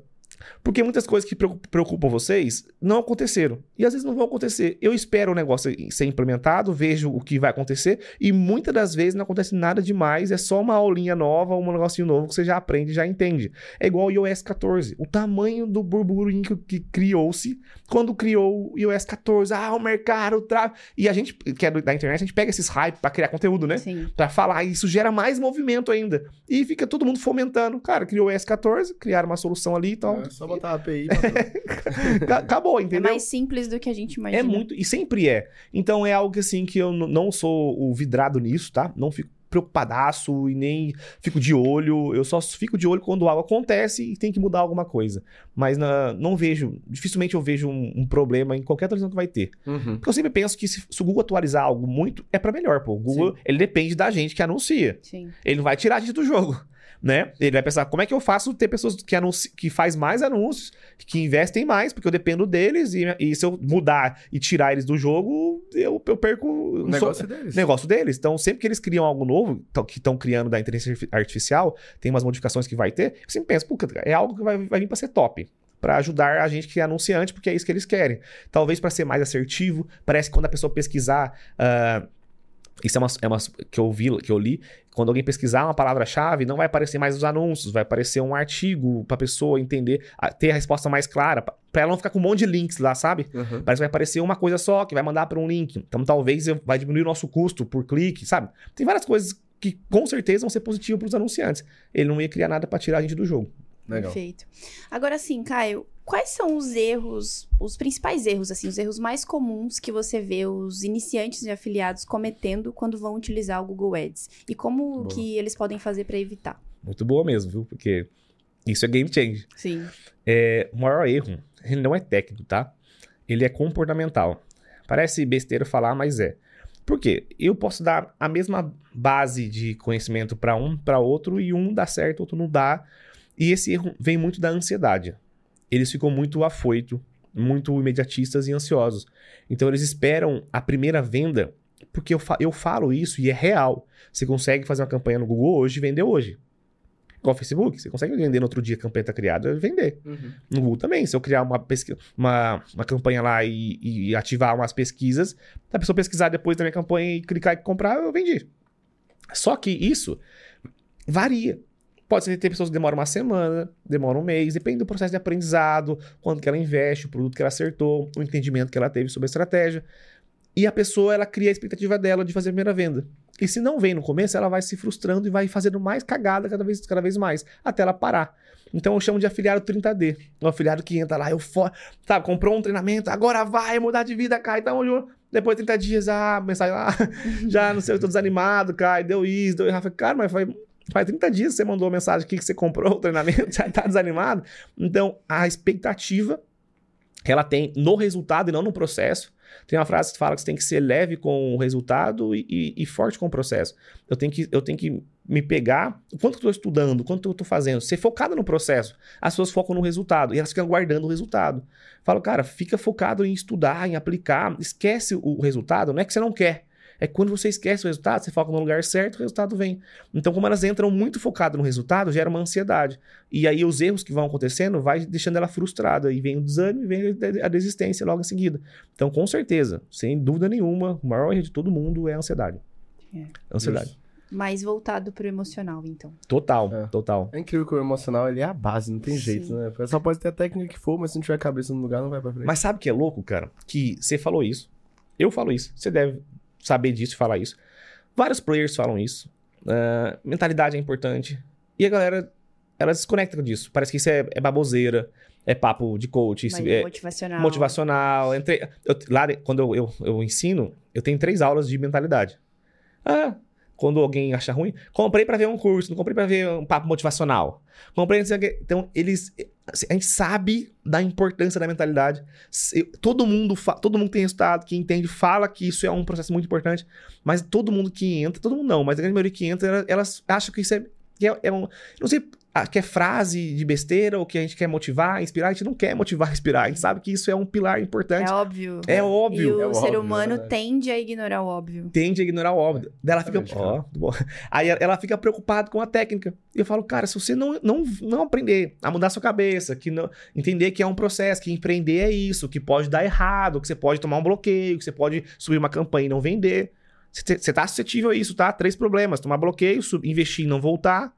Porque muitas coisas que preocu- preocupam vocês não aconteceram. E às vezes não vão acontecer. Eu espero o negócio ser implementado, vejo o que vai acontecer, e muitas das vezes não acontece nada demais, é só uma aulinha nova, um negocinho novo que você já aprende, já entende. É igual o iOS 14. O tamanho do burburinho que, que criou-se quando criou o iOS 14. Ah, o mercado, o tráfego. E a gente, que é da internet, a gente pega esses hype pra criar conteúdo, né? Sim. Pra falar, e isso gera mais movimento ainda. E fica todo mundo fomentando. Cara, criou o S14, criaram uma solução ali e tal. É só botar a API. Acabou, É entendeu? mais simples do que a gente imagina. É muito, e sempre é. Então é algo que assim que eu não sou o vidrado nisso, tá? Não fico preocupadaço e nem fico de olho. Eu só fico de olho quando algo acontece e tem que mudar alguma coisa. Mas na- não vejo, dificilmente eu vejo um, um problema em qualquer atualização que vai ter. Uhum. Porque eu sempre penso que se, se o Google atualizar algo muito, é pra melhor, pô. O Google, ele depende da gente que anuncia. Sim. Ele não vai tirar a gente do jogo, né? Ele vai pensar, como é que eu faço ter pessoas que, anunci que faz mais anúncios, que investem mais, porque eu dependo deles, e, e se eu mudar e tirar eles do jogo, eu, eu perco O sou- negócio deles. negócio deles. Então, sempre que eles criam algo novo, tão- que estão criando da inteligência arti- artificial, tem umas modificações que vai ter, eu sempre penso, é algo que vai, vai vir pra ser top. Pra ajudar a gente que é anunciante, porque é isso que eles querem. Talvez pra ser mais assertivo. Parece que quando a pessoa pesquisar. ah, isso é uma, é uma que eu vi, que eu li. Quando alguém pesquisar uma palavra-chave, não vai aparecer mais os anúncios, vai aparecer um artigo pra pessoa entender, a- ter a resposta mais clara, pra pra ela não ficar com um monte de links lá, sabe? Uhum. Parece que vai aparecer uma coisa só, que vai mandar para um link. Então talvez vai diminuir o nosso custo por clique, sabe? Tem várias coisas que com certeza vão ser positivas para os anunciantes. Ele não ia criar nada para tirar a gente do jogo. Legal. Perfeito. Agora sim, Caio, quais são os erros, os principais erros, assim, os erros mais comuns que você vê os iniciantes e afiliados cometendo quando vão utilizar o Google Ads? E como Boa. que eles podem fazer para evitar? Muito boa mesmo, viu? Porque isso é game change. Sim. É, o maior erro, ele não é técnico, tá? Ele é comportamental. Parece besteira falar, mas é. Por quê? Eu posso dar a mesma base de conhecimento para um, para outro, e um dá certo, outro não dá. E esse erro vem muito da ansiedade. Eles ficam muito afoito muito imediatistas e ansiosos. Então eles esperam a primeira venda, porque eu, fa eu falo isso e é real. Você consegue fazer uma campanha no Google hoje e vender hoje. Igual o Facebook, você consegue vender no outro dia a campanha está criada e vender. Uhum. No Google também, se eu criar uma, pesqui- uma, uma campanha lá e, e ativar umas pesquisas, a pessoa pesquisar depois da minha campanha e clicar e comprar, eu vendi. Só que isso varia. Pode ser que tem pessoas que demoram uma semana, demoram um mês, depende do processo de aprendizado, quanto que ela investe, o produto que ela acertou, o entendimento que ela teve sobre a estratégia. E a pessoa, ela cria a expectativa dela de fazer a primeira venda. E se não vem no começo, ela vai se frustrando e vai fazendo mais cagada cada vez, cada vez mais, até ela parar. Então eu chamo de afiliado 30D. O afiliado que entra lá, eu for... Sabe, comprou um treinamento, agora vai mudar de vida, cai, tamo junto. Depois de 30 dias, ah, mensagem lá, já não sei, eu tô desanimado, cai, deu isso, deu errado. Cara, mas faz, faz 30 dias que você mandou mensagem aqui que você comprou o treinamento, já tá desanimado. Então, a expectativa ela tem no resultado e não no processo. Tem uma frase que fala que você tem que ser leve com o resultado e, e- e forte com o processo. Eu tenho que, eu tenho que me pegar, quanto eu estou estudando, quanto eu estou fazendo, ser focado no processo. As pessoas focam no resultado e elas ficam guardando o resultado. Falo, cara, fica focado em estudar, em aplicar, esquece o resultado, não é que você não quer. É quando você esquece o resultado, você foca no lugar certo, o resultado vem. Então, como elas entram muito focadas no resultado, gera uma ansiedade. E aí os erros que vão acontecendo vai deixando ela frustrada. E vem o desânimo e vem a desistência logo em seguida. Então, com certeza, sem dúvida nenhuma, o maior erro de todo mundo é a ansiedade. É. Ansiedade. Mais voltado pro emocional, então. Total, É. total. É incrível que o emocional ele é a base, não tem Sim. jeito, né? Só pode ter a técnica que for, mas se não tiver a cabeça no lugar, não vai pra frente. Mas sabe o que é louco, cara? Que você falou isso. Eu falo isso. Você deve saber disso e falar isso. Vários players falam isso. Ah, mentalidade é importante. E a galera, ela desconecta disso. Parece que isso é, é baboseira, é papo de coach. isso é motivacional. motivacional. Entre, eu- lá, quando eu, eu, eu ensino, eu tenho três aulas de mentalidade. Ah, quando alguém acha ruim, comprei pra ver um curso, não comprei pra ver um papo motivacional. Comprei, não sei o quê. Então, eles. A gente sabe da importância da mentalidade. Todo mundo, todo mundo tem resultado, que entende, fala que isso é um processo muito importante, mas todo mundo que entra, todo mundo não, mas a grande maioria que entra, ela- elas acham que isso é, que é, é um. Não sei, ah, que é frase de besteira ou que a gente quer motivar, inspirar. A gente não quer motivar, inspirar. A gente sabe que isso é um pilar importante. É óbvio. É E óbvio. o É ser óbvio, humano né? tende a ignorar o óbvio. tende a ignorar o óbvio. Daí ela fica, ó, bom. Aí ela fica preocupada com a técnica. E eu falo, cara, se você não, não, não aprender a mudar sua cabeça, que não, entender que é um processo, que empreender é isso, que pode dar errado, que você pode tomar um bloqueio, que você pode subir uma campanha e não vender. Você, você tá suscetível a isso, tá? Três problemas: tomar bloqueio, investir e não voltar,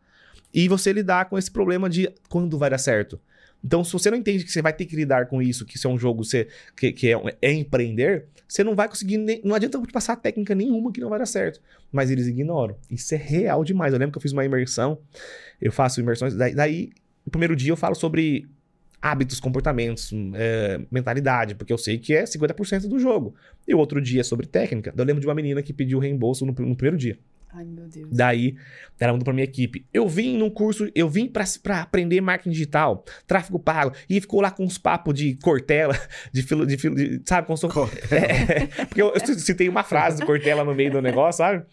e você lidar com esse problema de quando vai dar certo. Então, se você não entende que você vai ter que lidar com isso, que isso é um jogo você, que, que é, é empreender, você não vai conseguir. nem- não adianta passar técnica nenhuma que não vai dar certo. Mas eles ignoram. Isso é real demais. Eu lembro que eu fiz uma imersão, eu faço imersões, daí, daí no primeiro dia eu falo sobre hábitos, comportamentos, é, mentalidade, porque eu sei que é 50% do jogo. E o outro dia é sobre técnica. Eu lembro de uma menina que pediu reembolso no, no primeiro dia. Ai, meu Deus. Daí, ela mandou pra minha equipe. Eu vim num curso, eu vim pra, pra aprender marketing digital, tráfego pago, e ficou lá com uns papos de Cortella, de filo, de filo, de- sabe? Como se eu- É, porque eu, eu citei uma frase do Cortella no meio do negócio, sabe?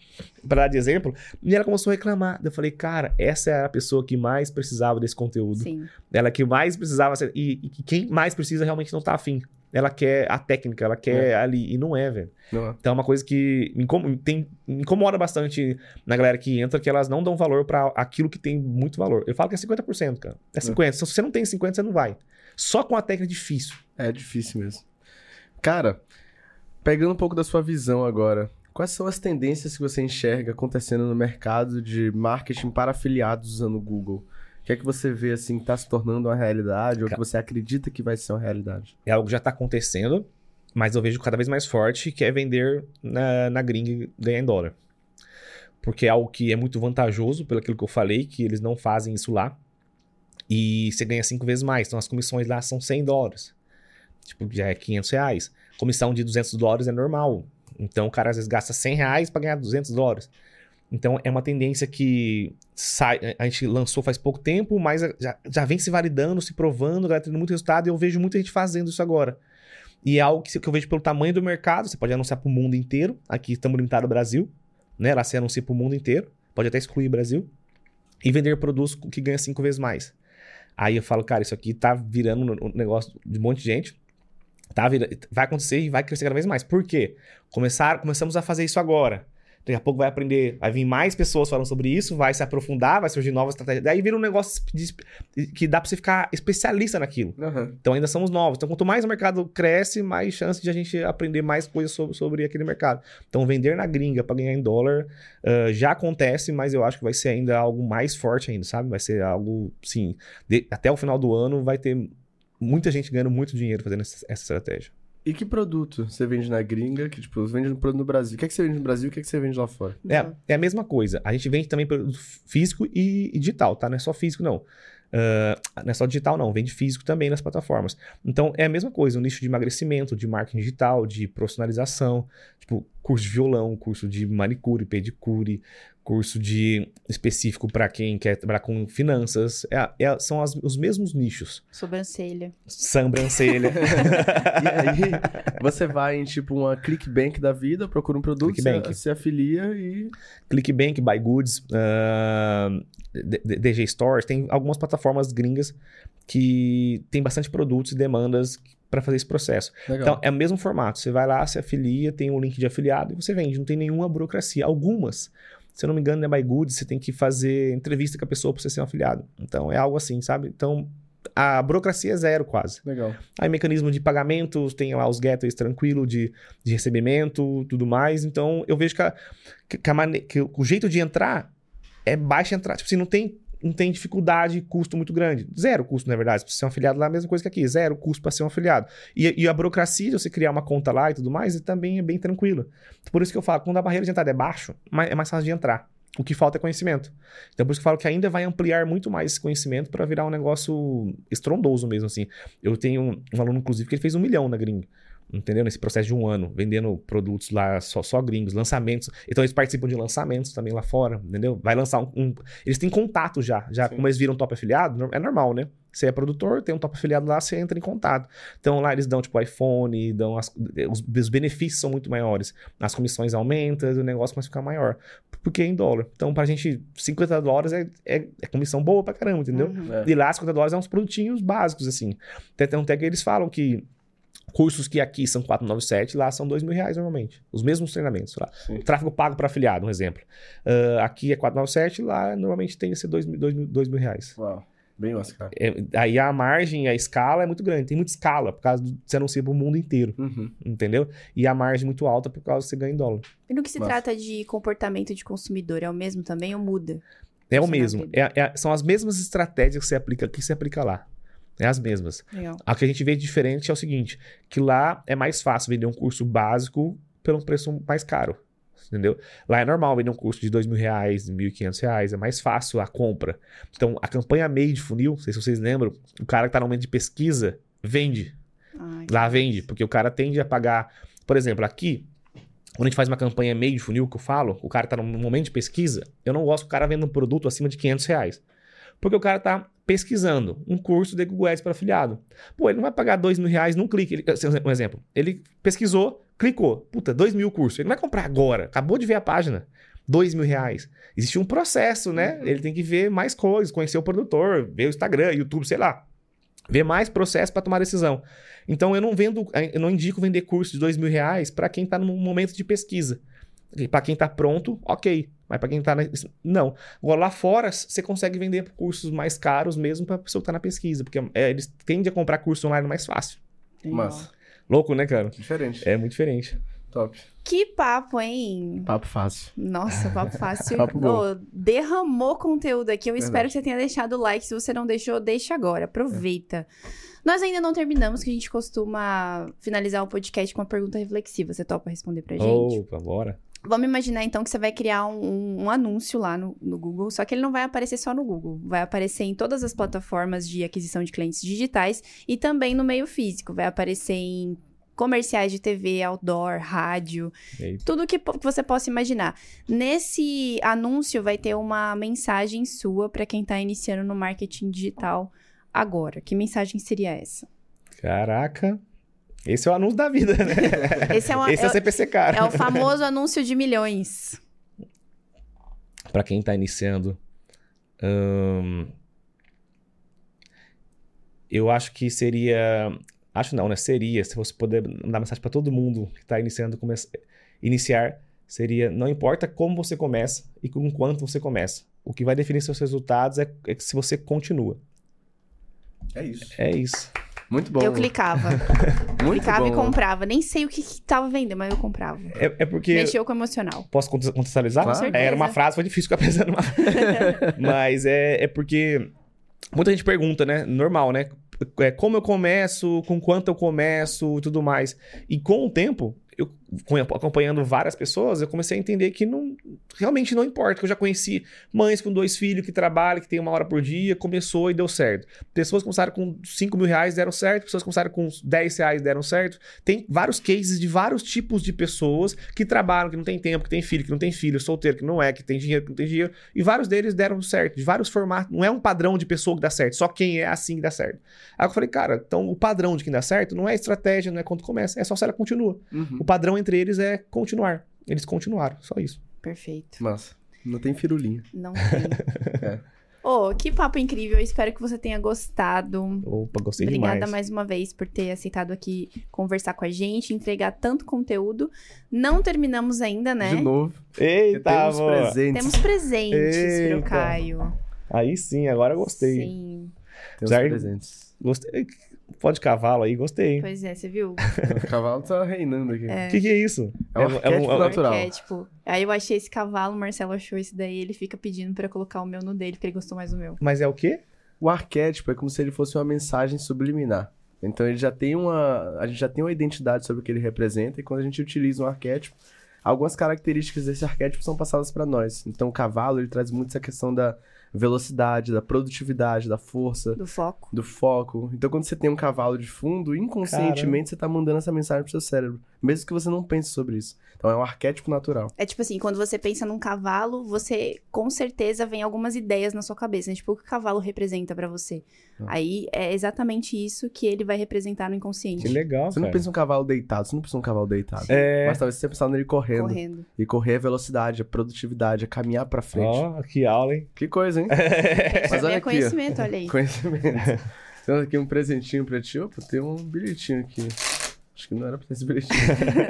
Pra dar de exemplo. E ela começou a reclamar. Eu falei, cara, essa é a pessoa que mais precisava desse conteúdo. Sim. Ela que mais precisava ser. E, e quem mais precisa realmente não tá afim. Ela quer a técnica, ela quer ali. E não é, velho. Não, Então é uma coisa que me, incom- tem- me incomoda bastante na galera que entra, que elas não dão valor pra aquilo que tem muito valor. Eu falo que é 50%, cara. É 50%. Se você não tem 50%, você não vai. Só com a técnica é difícil. É difícil mesmo. Cara, pegando um pouco da sua visão agora, quais são as tendências que você enxerga acontecendo no mercado de marketing para afiliados usando o Google? O que é que você vê assim que está se tornando uma realidade ou que você acredita que vai ser uma realidade? É algo que já tá acontecendo, mas eu vejo cada vez mais forte, que é vender na, na gringa e ganhar em dólar. Porque é algo que é muito vantajoso, pelo aquilo que eu falei, que eles não fazem isso lá. E você ganha cinco vezes mais. Então as comissões lá são 100 dólares. Tipo, já é 500 reais. Comissão de 200 dólares é normal. Então o cara às vezes gasta 100 reais para ganhar 200 dólares. Então é uma tendência que sai, a gente lançou faz pouco tempo, mas já, já vem se validando, se provando, galera tendo muito resultado e eu vejo muita gente fazendo isso agora. E é algo que, que eu vejo pelo tamanho do mercado, você pode anunciar para o mundo inteiro. Aqui estamos limitados ao Brasil, né? Lá você anuncia para o mundo inteiro, pode até excluir o Brasil. E vender produtos que ganha cinco vezes mais. Aí eu falo, cara, isso aqui tá virando um negócio de um monte de gente. Tá, vira- vai acontecer e vai crescer cada vez mais. Por quê? Começar, começamos a fazer isso agora. Daqui a pouco vai aprender, vai vir mais pessoas falando sobre isso, vai se aprofundar, vai surgir novas estratégias. Daí vira um negócio de- que dá pra você ficar especialista naquilo. Aham. Então ainda somos novos. Então quanto mais o mercado cresce, mais chance de a gente aprender mais coisas sobre, sobre aquele mercado. Então vender na gringa para ganhar em dólar ah, já acontece, mas eu acho que vai ser ainda algo mais forte ainda, sabe? Vai ser algo, sim, de- até o final do ano vai ter muita gente ganhando muito dinheiro fazendo essa, essa estratégia. E que produto você vende na gringa? Que, tipo, você vende um produto no Brasil. O que, é que você vende no Brasil e o que, é que você vende lá fora? É, é a mesma coisa. A gente vende também produto físico e, e digital, tá? Não é só físico, não. Ah, não é só digital, não. Vende físico também nas plataformas. Então, é a mesma coisa. Um nicho de emagrecimento, de marketing digital, de profissionalização. Tipo, curso de violão, curso de manicure, pedicure, curso de específico para quem quer trabalhar com finanças. É- é- são as- os mesmos nichos. Sobrancelha. Sobrancelha. E aí, você vai em, tipo, uma ClickBank da vida, procura um produto, você, ClickBank. se afilia e... ClickBank, Buy Goods, D- DG Stores, tem algumas plataformas gringas que tem bastante produtos e demandas para fazer esse processo. Legal. Então, é o mesmo formato. Você vai lá, se afilia, tem um link de afiliado e você vende. Não tem nenhuma burocracia. Algumas, se eu não me engano, na Buy Goods, você tem que fazer entrevista com a pessoa para você ser um afiliado. Então, é algo assim, sabe? Então, a burocracia é zero quase. Legal. Aí, mecanismo de pagamento, tem lá os gateways tranquilo de, de recebimento, tudo mais. Então, eu vejo que, a- que a mane- que o jeito de entrar é baixa entrada. Tipo assim, não tem, não tem dificuldade e custo muito grande. Zero custo, na verdade. Você ser um afiliado lá, é a mesma coisa que aqui. Zero custo para ser um afiliado. E, e a burocracia de você criar uma conta lá e tudo mais, também é bem tranquila. Por isso que eu falo, quando a barreira de entrada é baixo, mais- é mais fácil de entrar. O que falta é conhecimento. Então, por isso que eu falo que ainda vai ampliar muito mais esse conhecimento para virar um negócio estrondoso mesmo, assim. Eu tenho um, um aluno, inclusive, que ele fez um milhão na gringa. Entendeu? Nesse processo de um ano, vendendo produtos lá só, só gringos, lançamentos. Então eles participam de lançamentos também lá fora, entendeu? Vai lançar um. um- eles têm contato já. Já Sim. como eles viram top afiliado, é normal, né? Você é produtor, tem um top afiliado lá, você entra em contato. Então lá eles dão, tipo, iPhone, dão as- os, os benefícios são muito maiores. As comissões aumentam, o negócio começa a ficar maior. Porque é em dólar. Então, pra gente, 50 dólares é, é, é comissão boa pra caramba, entendeu? Uhum. E lá, 50 dólares é uns produtinhos básicos, assim. Até, tem até que eles falam que cursos que aqui são 497, lá são 2 mil reais normalmente. Os mesmos treinamentos lá. Sim. Tráfego pago para afiliado, um exemplo. Ah, aqui é 497, lá normalmente tem que ser 2 mil, dois mil, dois mil reais. Uau. Bem Oscar. É, aí a margem, a escala é muito grande. Tem muita escala, por causa do você anuncia para o mundo inteiro, Uhum. entendeu? E a margem muito alta por causa que você ganha em dólar. E no que se trata de comportamento de consumidor, é o mesmo também ou muda? É o mesmo. É- é- são as mesmas estratégias que você aplica aqui, você aplica lá. É as mesmas. Legal. A que a gente vê diferente é o seguinte, que lá é mais fácil vender um curso básico pelo preço mais caro, entendeu? Lá é normal vender um curso de dois mil reais, mil e quinhentos reais, é mais fácil a compra. Então, a campanha meio de funil, não sei se vocês lembram, o cara que tá no momento de pesquisa, vende. Ai, Lá vende, porque o cara tende a pagar... Por exemplo, aqui, quando a gente faz uma campanha meio de funil, que eu falo, o cara tá no momento de pesquisa, eu não gosto que o cara venda um produto acima de 500 reais. Porque o cara tá pesquisando um curso de Google Ads para afiliado. Pô, ele não vai pagar dois mil reais num clique. Ele, um exemplo. Ele pesquisou, clicou. Puta, dois mil cursos. Ele não vai comprar agora. Acabou de ver a página. Dois mil reais. Existe um processo, né? Ele tem que ver mais coisas, conhecer o produtor, ver o Instagram, YouTube, sei lá. Ver mais processo para tomar decisão. Então eu não vendo, eu não indico vender curso de dois mil reais para quem está no momento de pesquisa. Para quem está pronto, ok. Mas para quem está. Não. Agora, lá fora, você consegue vender cursos mais caros mesmo para a pessoa que está na pesquisa. Porque é, eles tendem a comprar curso online mais fácil. Massa. Louco, né, cara? Diferente. É muito diferente. Top. Que papo, hein? Papo fácil. Nossa, papo fácil. Papo bom. Derramou conteúdo aqui. Eu Verdade. espero que você tenha deixado o like. Se você não deixou, deixa agora. Aproveita. Nós ainda não terminamos, que a gente costuma finalizar o podcast com uma pergunta reflexiva. Você topa responder pra gente? Opa, bora. Vamos imaginar então que você vai criar um, um- anúncio lá no, no Google, só que ele não vai aparecer só no Google, vai aparecer em todas as plataformas de aquisição de clientes digitais e também no meio físico, vai aparecer em comerciais de TV, outdoor, rádio, Eita. tudo que, que você possa imaginar. Nesse anúncio vai ter uma mensagem sua para quem está iniciando no marketing digital agora. Que mensagem seria essa? Caraca. Esse é o anúncio da vida, né? Esse é, uma- Esse é o é, CPC, cara. é o famoso anúncio de milhões. Para quem tá iniciando, hum, eu acho que seria Acho não, né? Seria, se você puder mandar mensagem para todo mundo que está iniciando, come... iniciar, seria: não importa como você começa e com quanto você começa. O que vai definir seus resultados é, é se você continua. É isso. É isso. Muito bom. Eu clicava. Muito clicava bom. e comprava. Nem sei o que, que tava vendendo, mas eu comprava. É, é porque. Mexeu com o emocional. Posso conte- contextualizar? Claro. Com É, era uma frase, foi difícil ficar pensando numa. Mas é, é porque muita gente pergunta, né? Normal, né? É, como eu começo, com quanto eu começo e tudo mais. E com o tempo, eu acompanhando várias pessoas, eu comecei a entender que não, realmente não importa. que Eu já conheci mães com dois filhos que trabalham, que tem uma hora por dia, começou e deu certo. Pessoas começaram com 5 mil reais deram certo, pessoas que começaram com 10 reais deram certo. Tem vários cases de vários tipos de pessoas que trabalham, que não tem tempo, que tem filho, que não tem filho, solteiro, que não é, que tem dinheiro, que não tem dinheiro. E vários deles deram certo, de vários formatos. Não é um padrão de pessoa que dá certo, só quem é assim que dá certo. Aí eu falei, cara, então o padrão de quem dá certo não é estratégia, não é quando começa, é só se ela continua. Uhum. O padrão entre eles é continuar. Eles continuaram, só isso. Perfeito. Massa. Não tem firulinha. Não tem. É. Ô, que papo incrível. Eu espero que você tenha gostado. Opa, gostei Obrigada demais. mais uma vez por ter aceitado aqui conversar com a gente, entregar tanto conteúdo. Não terminamos ainda, né? De novo. Eita, temos presentes. Temos presentes pro Eita. Caio. Aí sim, agora eu gostei. Sim. Temos presentes. Gostei. Pode cavalo aí, gostei. O Pois é, você viu? O cavalo tá reinando aqui. É. que, que é isso? É um arquétipo é um- natural. Arquétipo. Aí eu achei esse cavalo, o Marcelo achou esse daí, ele fica pedindo pra eu colocar o meu no dele, porque ele gostou mais do meu. Mas é o quê? O arquétipo é como se ele fosse uma mensagem subliminar. Então ele já tem uma. A gente já tem uma identidade sobre o que ele representa, e quando a gente utiliza um arquétipo, algumas características desse arquétipo são passadas para nós. Então o cavalo ele traz muito essa questão da velocidade, da produtividade, da força, Do foco. do foco. Então quando você tem um cavalo de fundo, inconscientemente você tá mandando essa mensagem pro seu cérebro, mesmo que você não pense sobre isso. Então é um arquétipo natural. É tipo assim, quando você pensa num cavalo, você com certeza vem algumas ideias na sua cabeça, né? Tipo, o que o cavalo representa pra você. Ah. Aí é exatamente isso que ele vai representar no inconsciente. Que legal, Você não cara. pensa um cavalo deitado, você não pensa um cavalo deitado. É. Mas talvez você pensar nele correndo. Correndo. E correr é velocidade, é produtividade, é caminhar pra frente. Ó, que aula, hein? Que coisa, hein? Mas olha olha aqui, ó. conhecimento, olha aí. Conhecimento. Temos aqui um presentinho pra ti. Opa, tem um bilhetinho aqui. Acho que não era pra ter esse bilhetinho.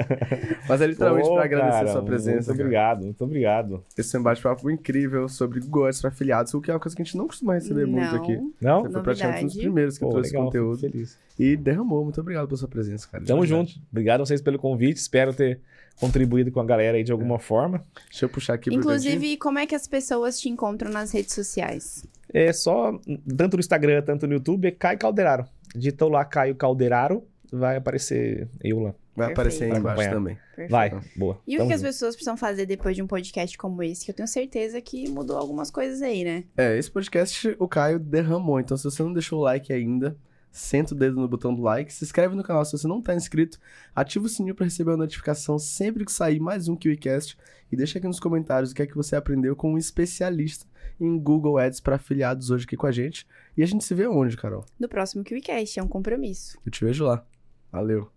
Mas é literalmente Pô, pra agradecer cara, a sua presença. Muito cara. obrigado, muito obrigado. Esse é um bate-papo incrível sobre Google Ads para afiliados, o que é uma coisa que a gente não costuma receber muito Não. aqui. Não? Você foi praticamente um dos primeiros que Pô, trouxe legal, conteúdo. feliz. E derramou. Muito obrigado pela sua presença, cara. Tamo junto. Obrigado a vocês pelo convite. Espero ter contribuído com a galera aí de alguma forma. Deixa eu puxar aqui. Inclusive, como é que as pessoas te encontram nas redes sociais? É só, tanto no Instagram, tanto no YouTube, é Caio Calderaro. Digitou lá Caio Calderaro, vai aparecer eu lá. Vai aparecer aí embaixo acompanhar. também. Perfeito. Vai, boa. E o que, Tamo que as junto. pessoas precisam fazer depois de um podcast como esse? Que eu tenho certeza que mudou algumas coisas aí, né? É, esse podcast o Caio derramou. Então, se você não deixou o like ainda, senta o dedo no botão do like, se inscreve no canal se você não tá inscrito, ativa o sininho para receber a notificação sempre que sair mais um KiwiCast e deixa aqui nos comentários o que é que você aprendeu com um especialista em Google Ads para afiliados hoje aqui com a gente. E a gente se vê onde, Carol? No próximo KiwiCast, é um compromisso. Eu te vejo lá. Valeu.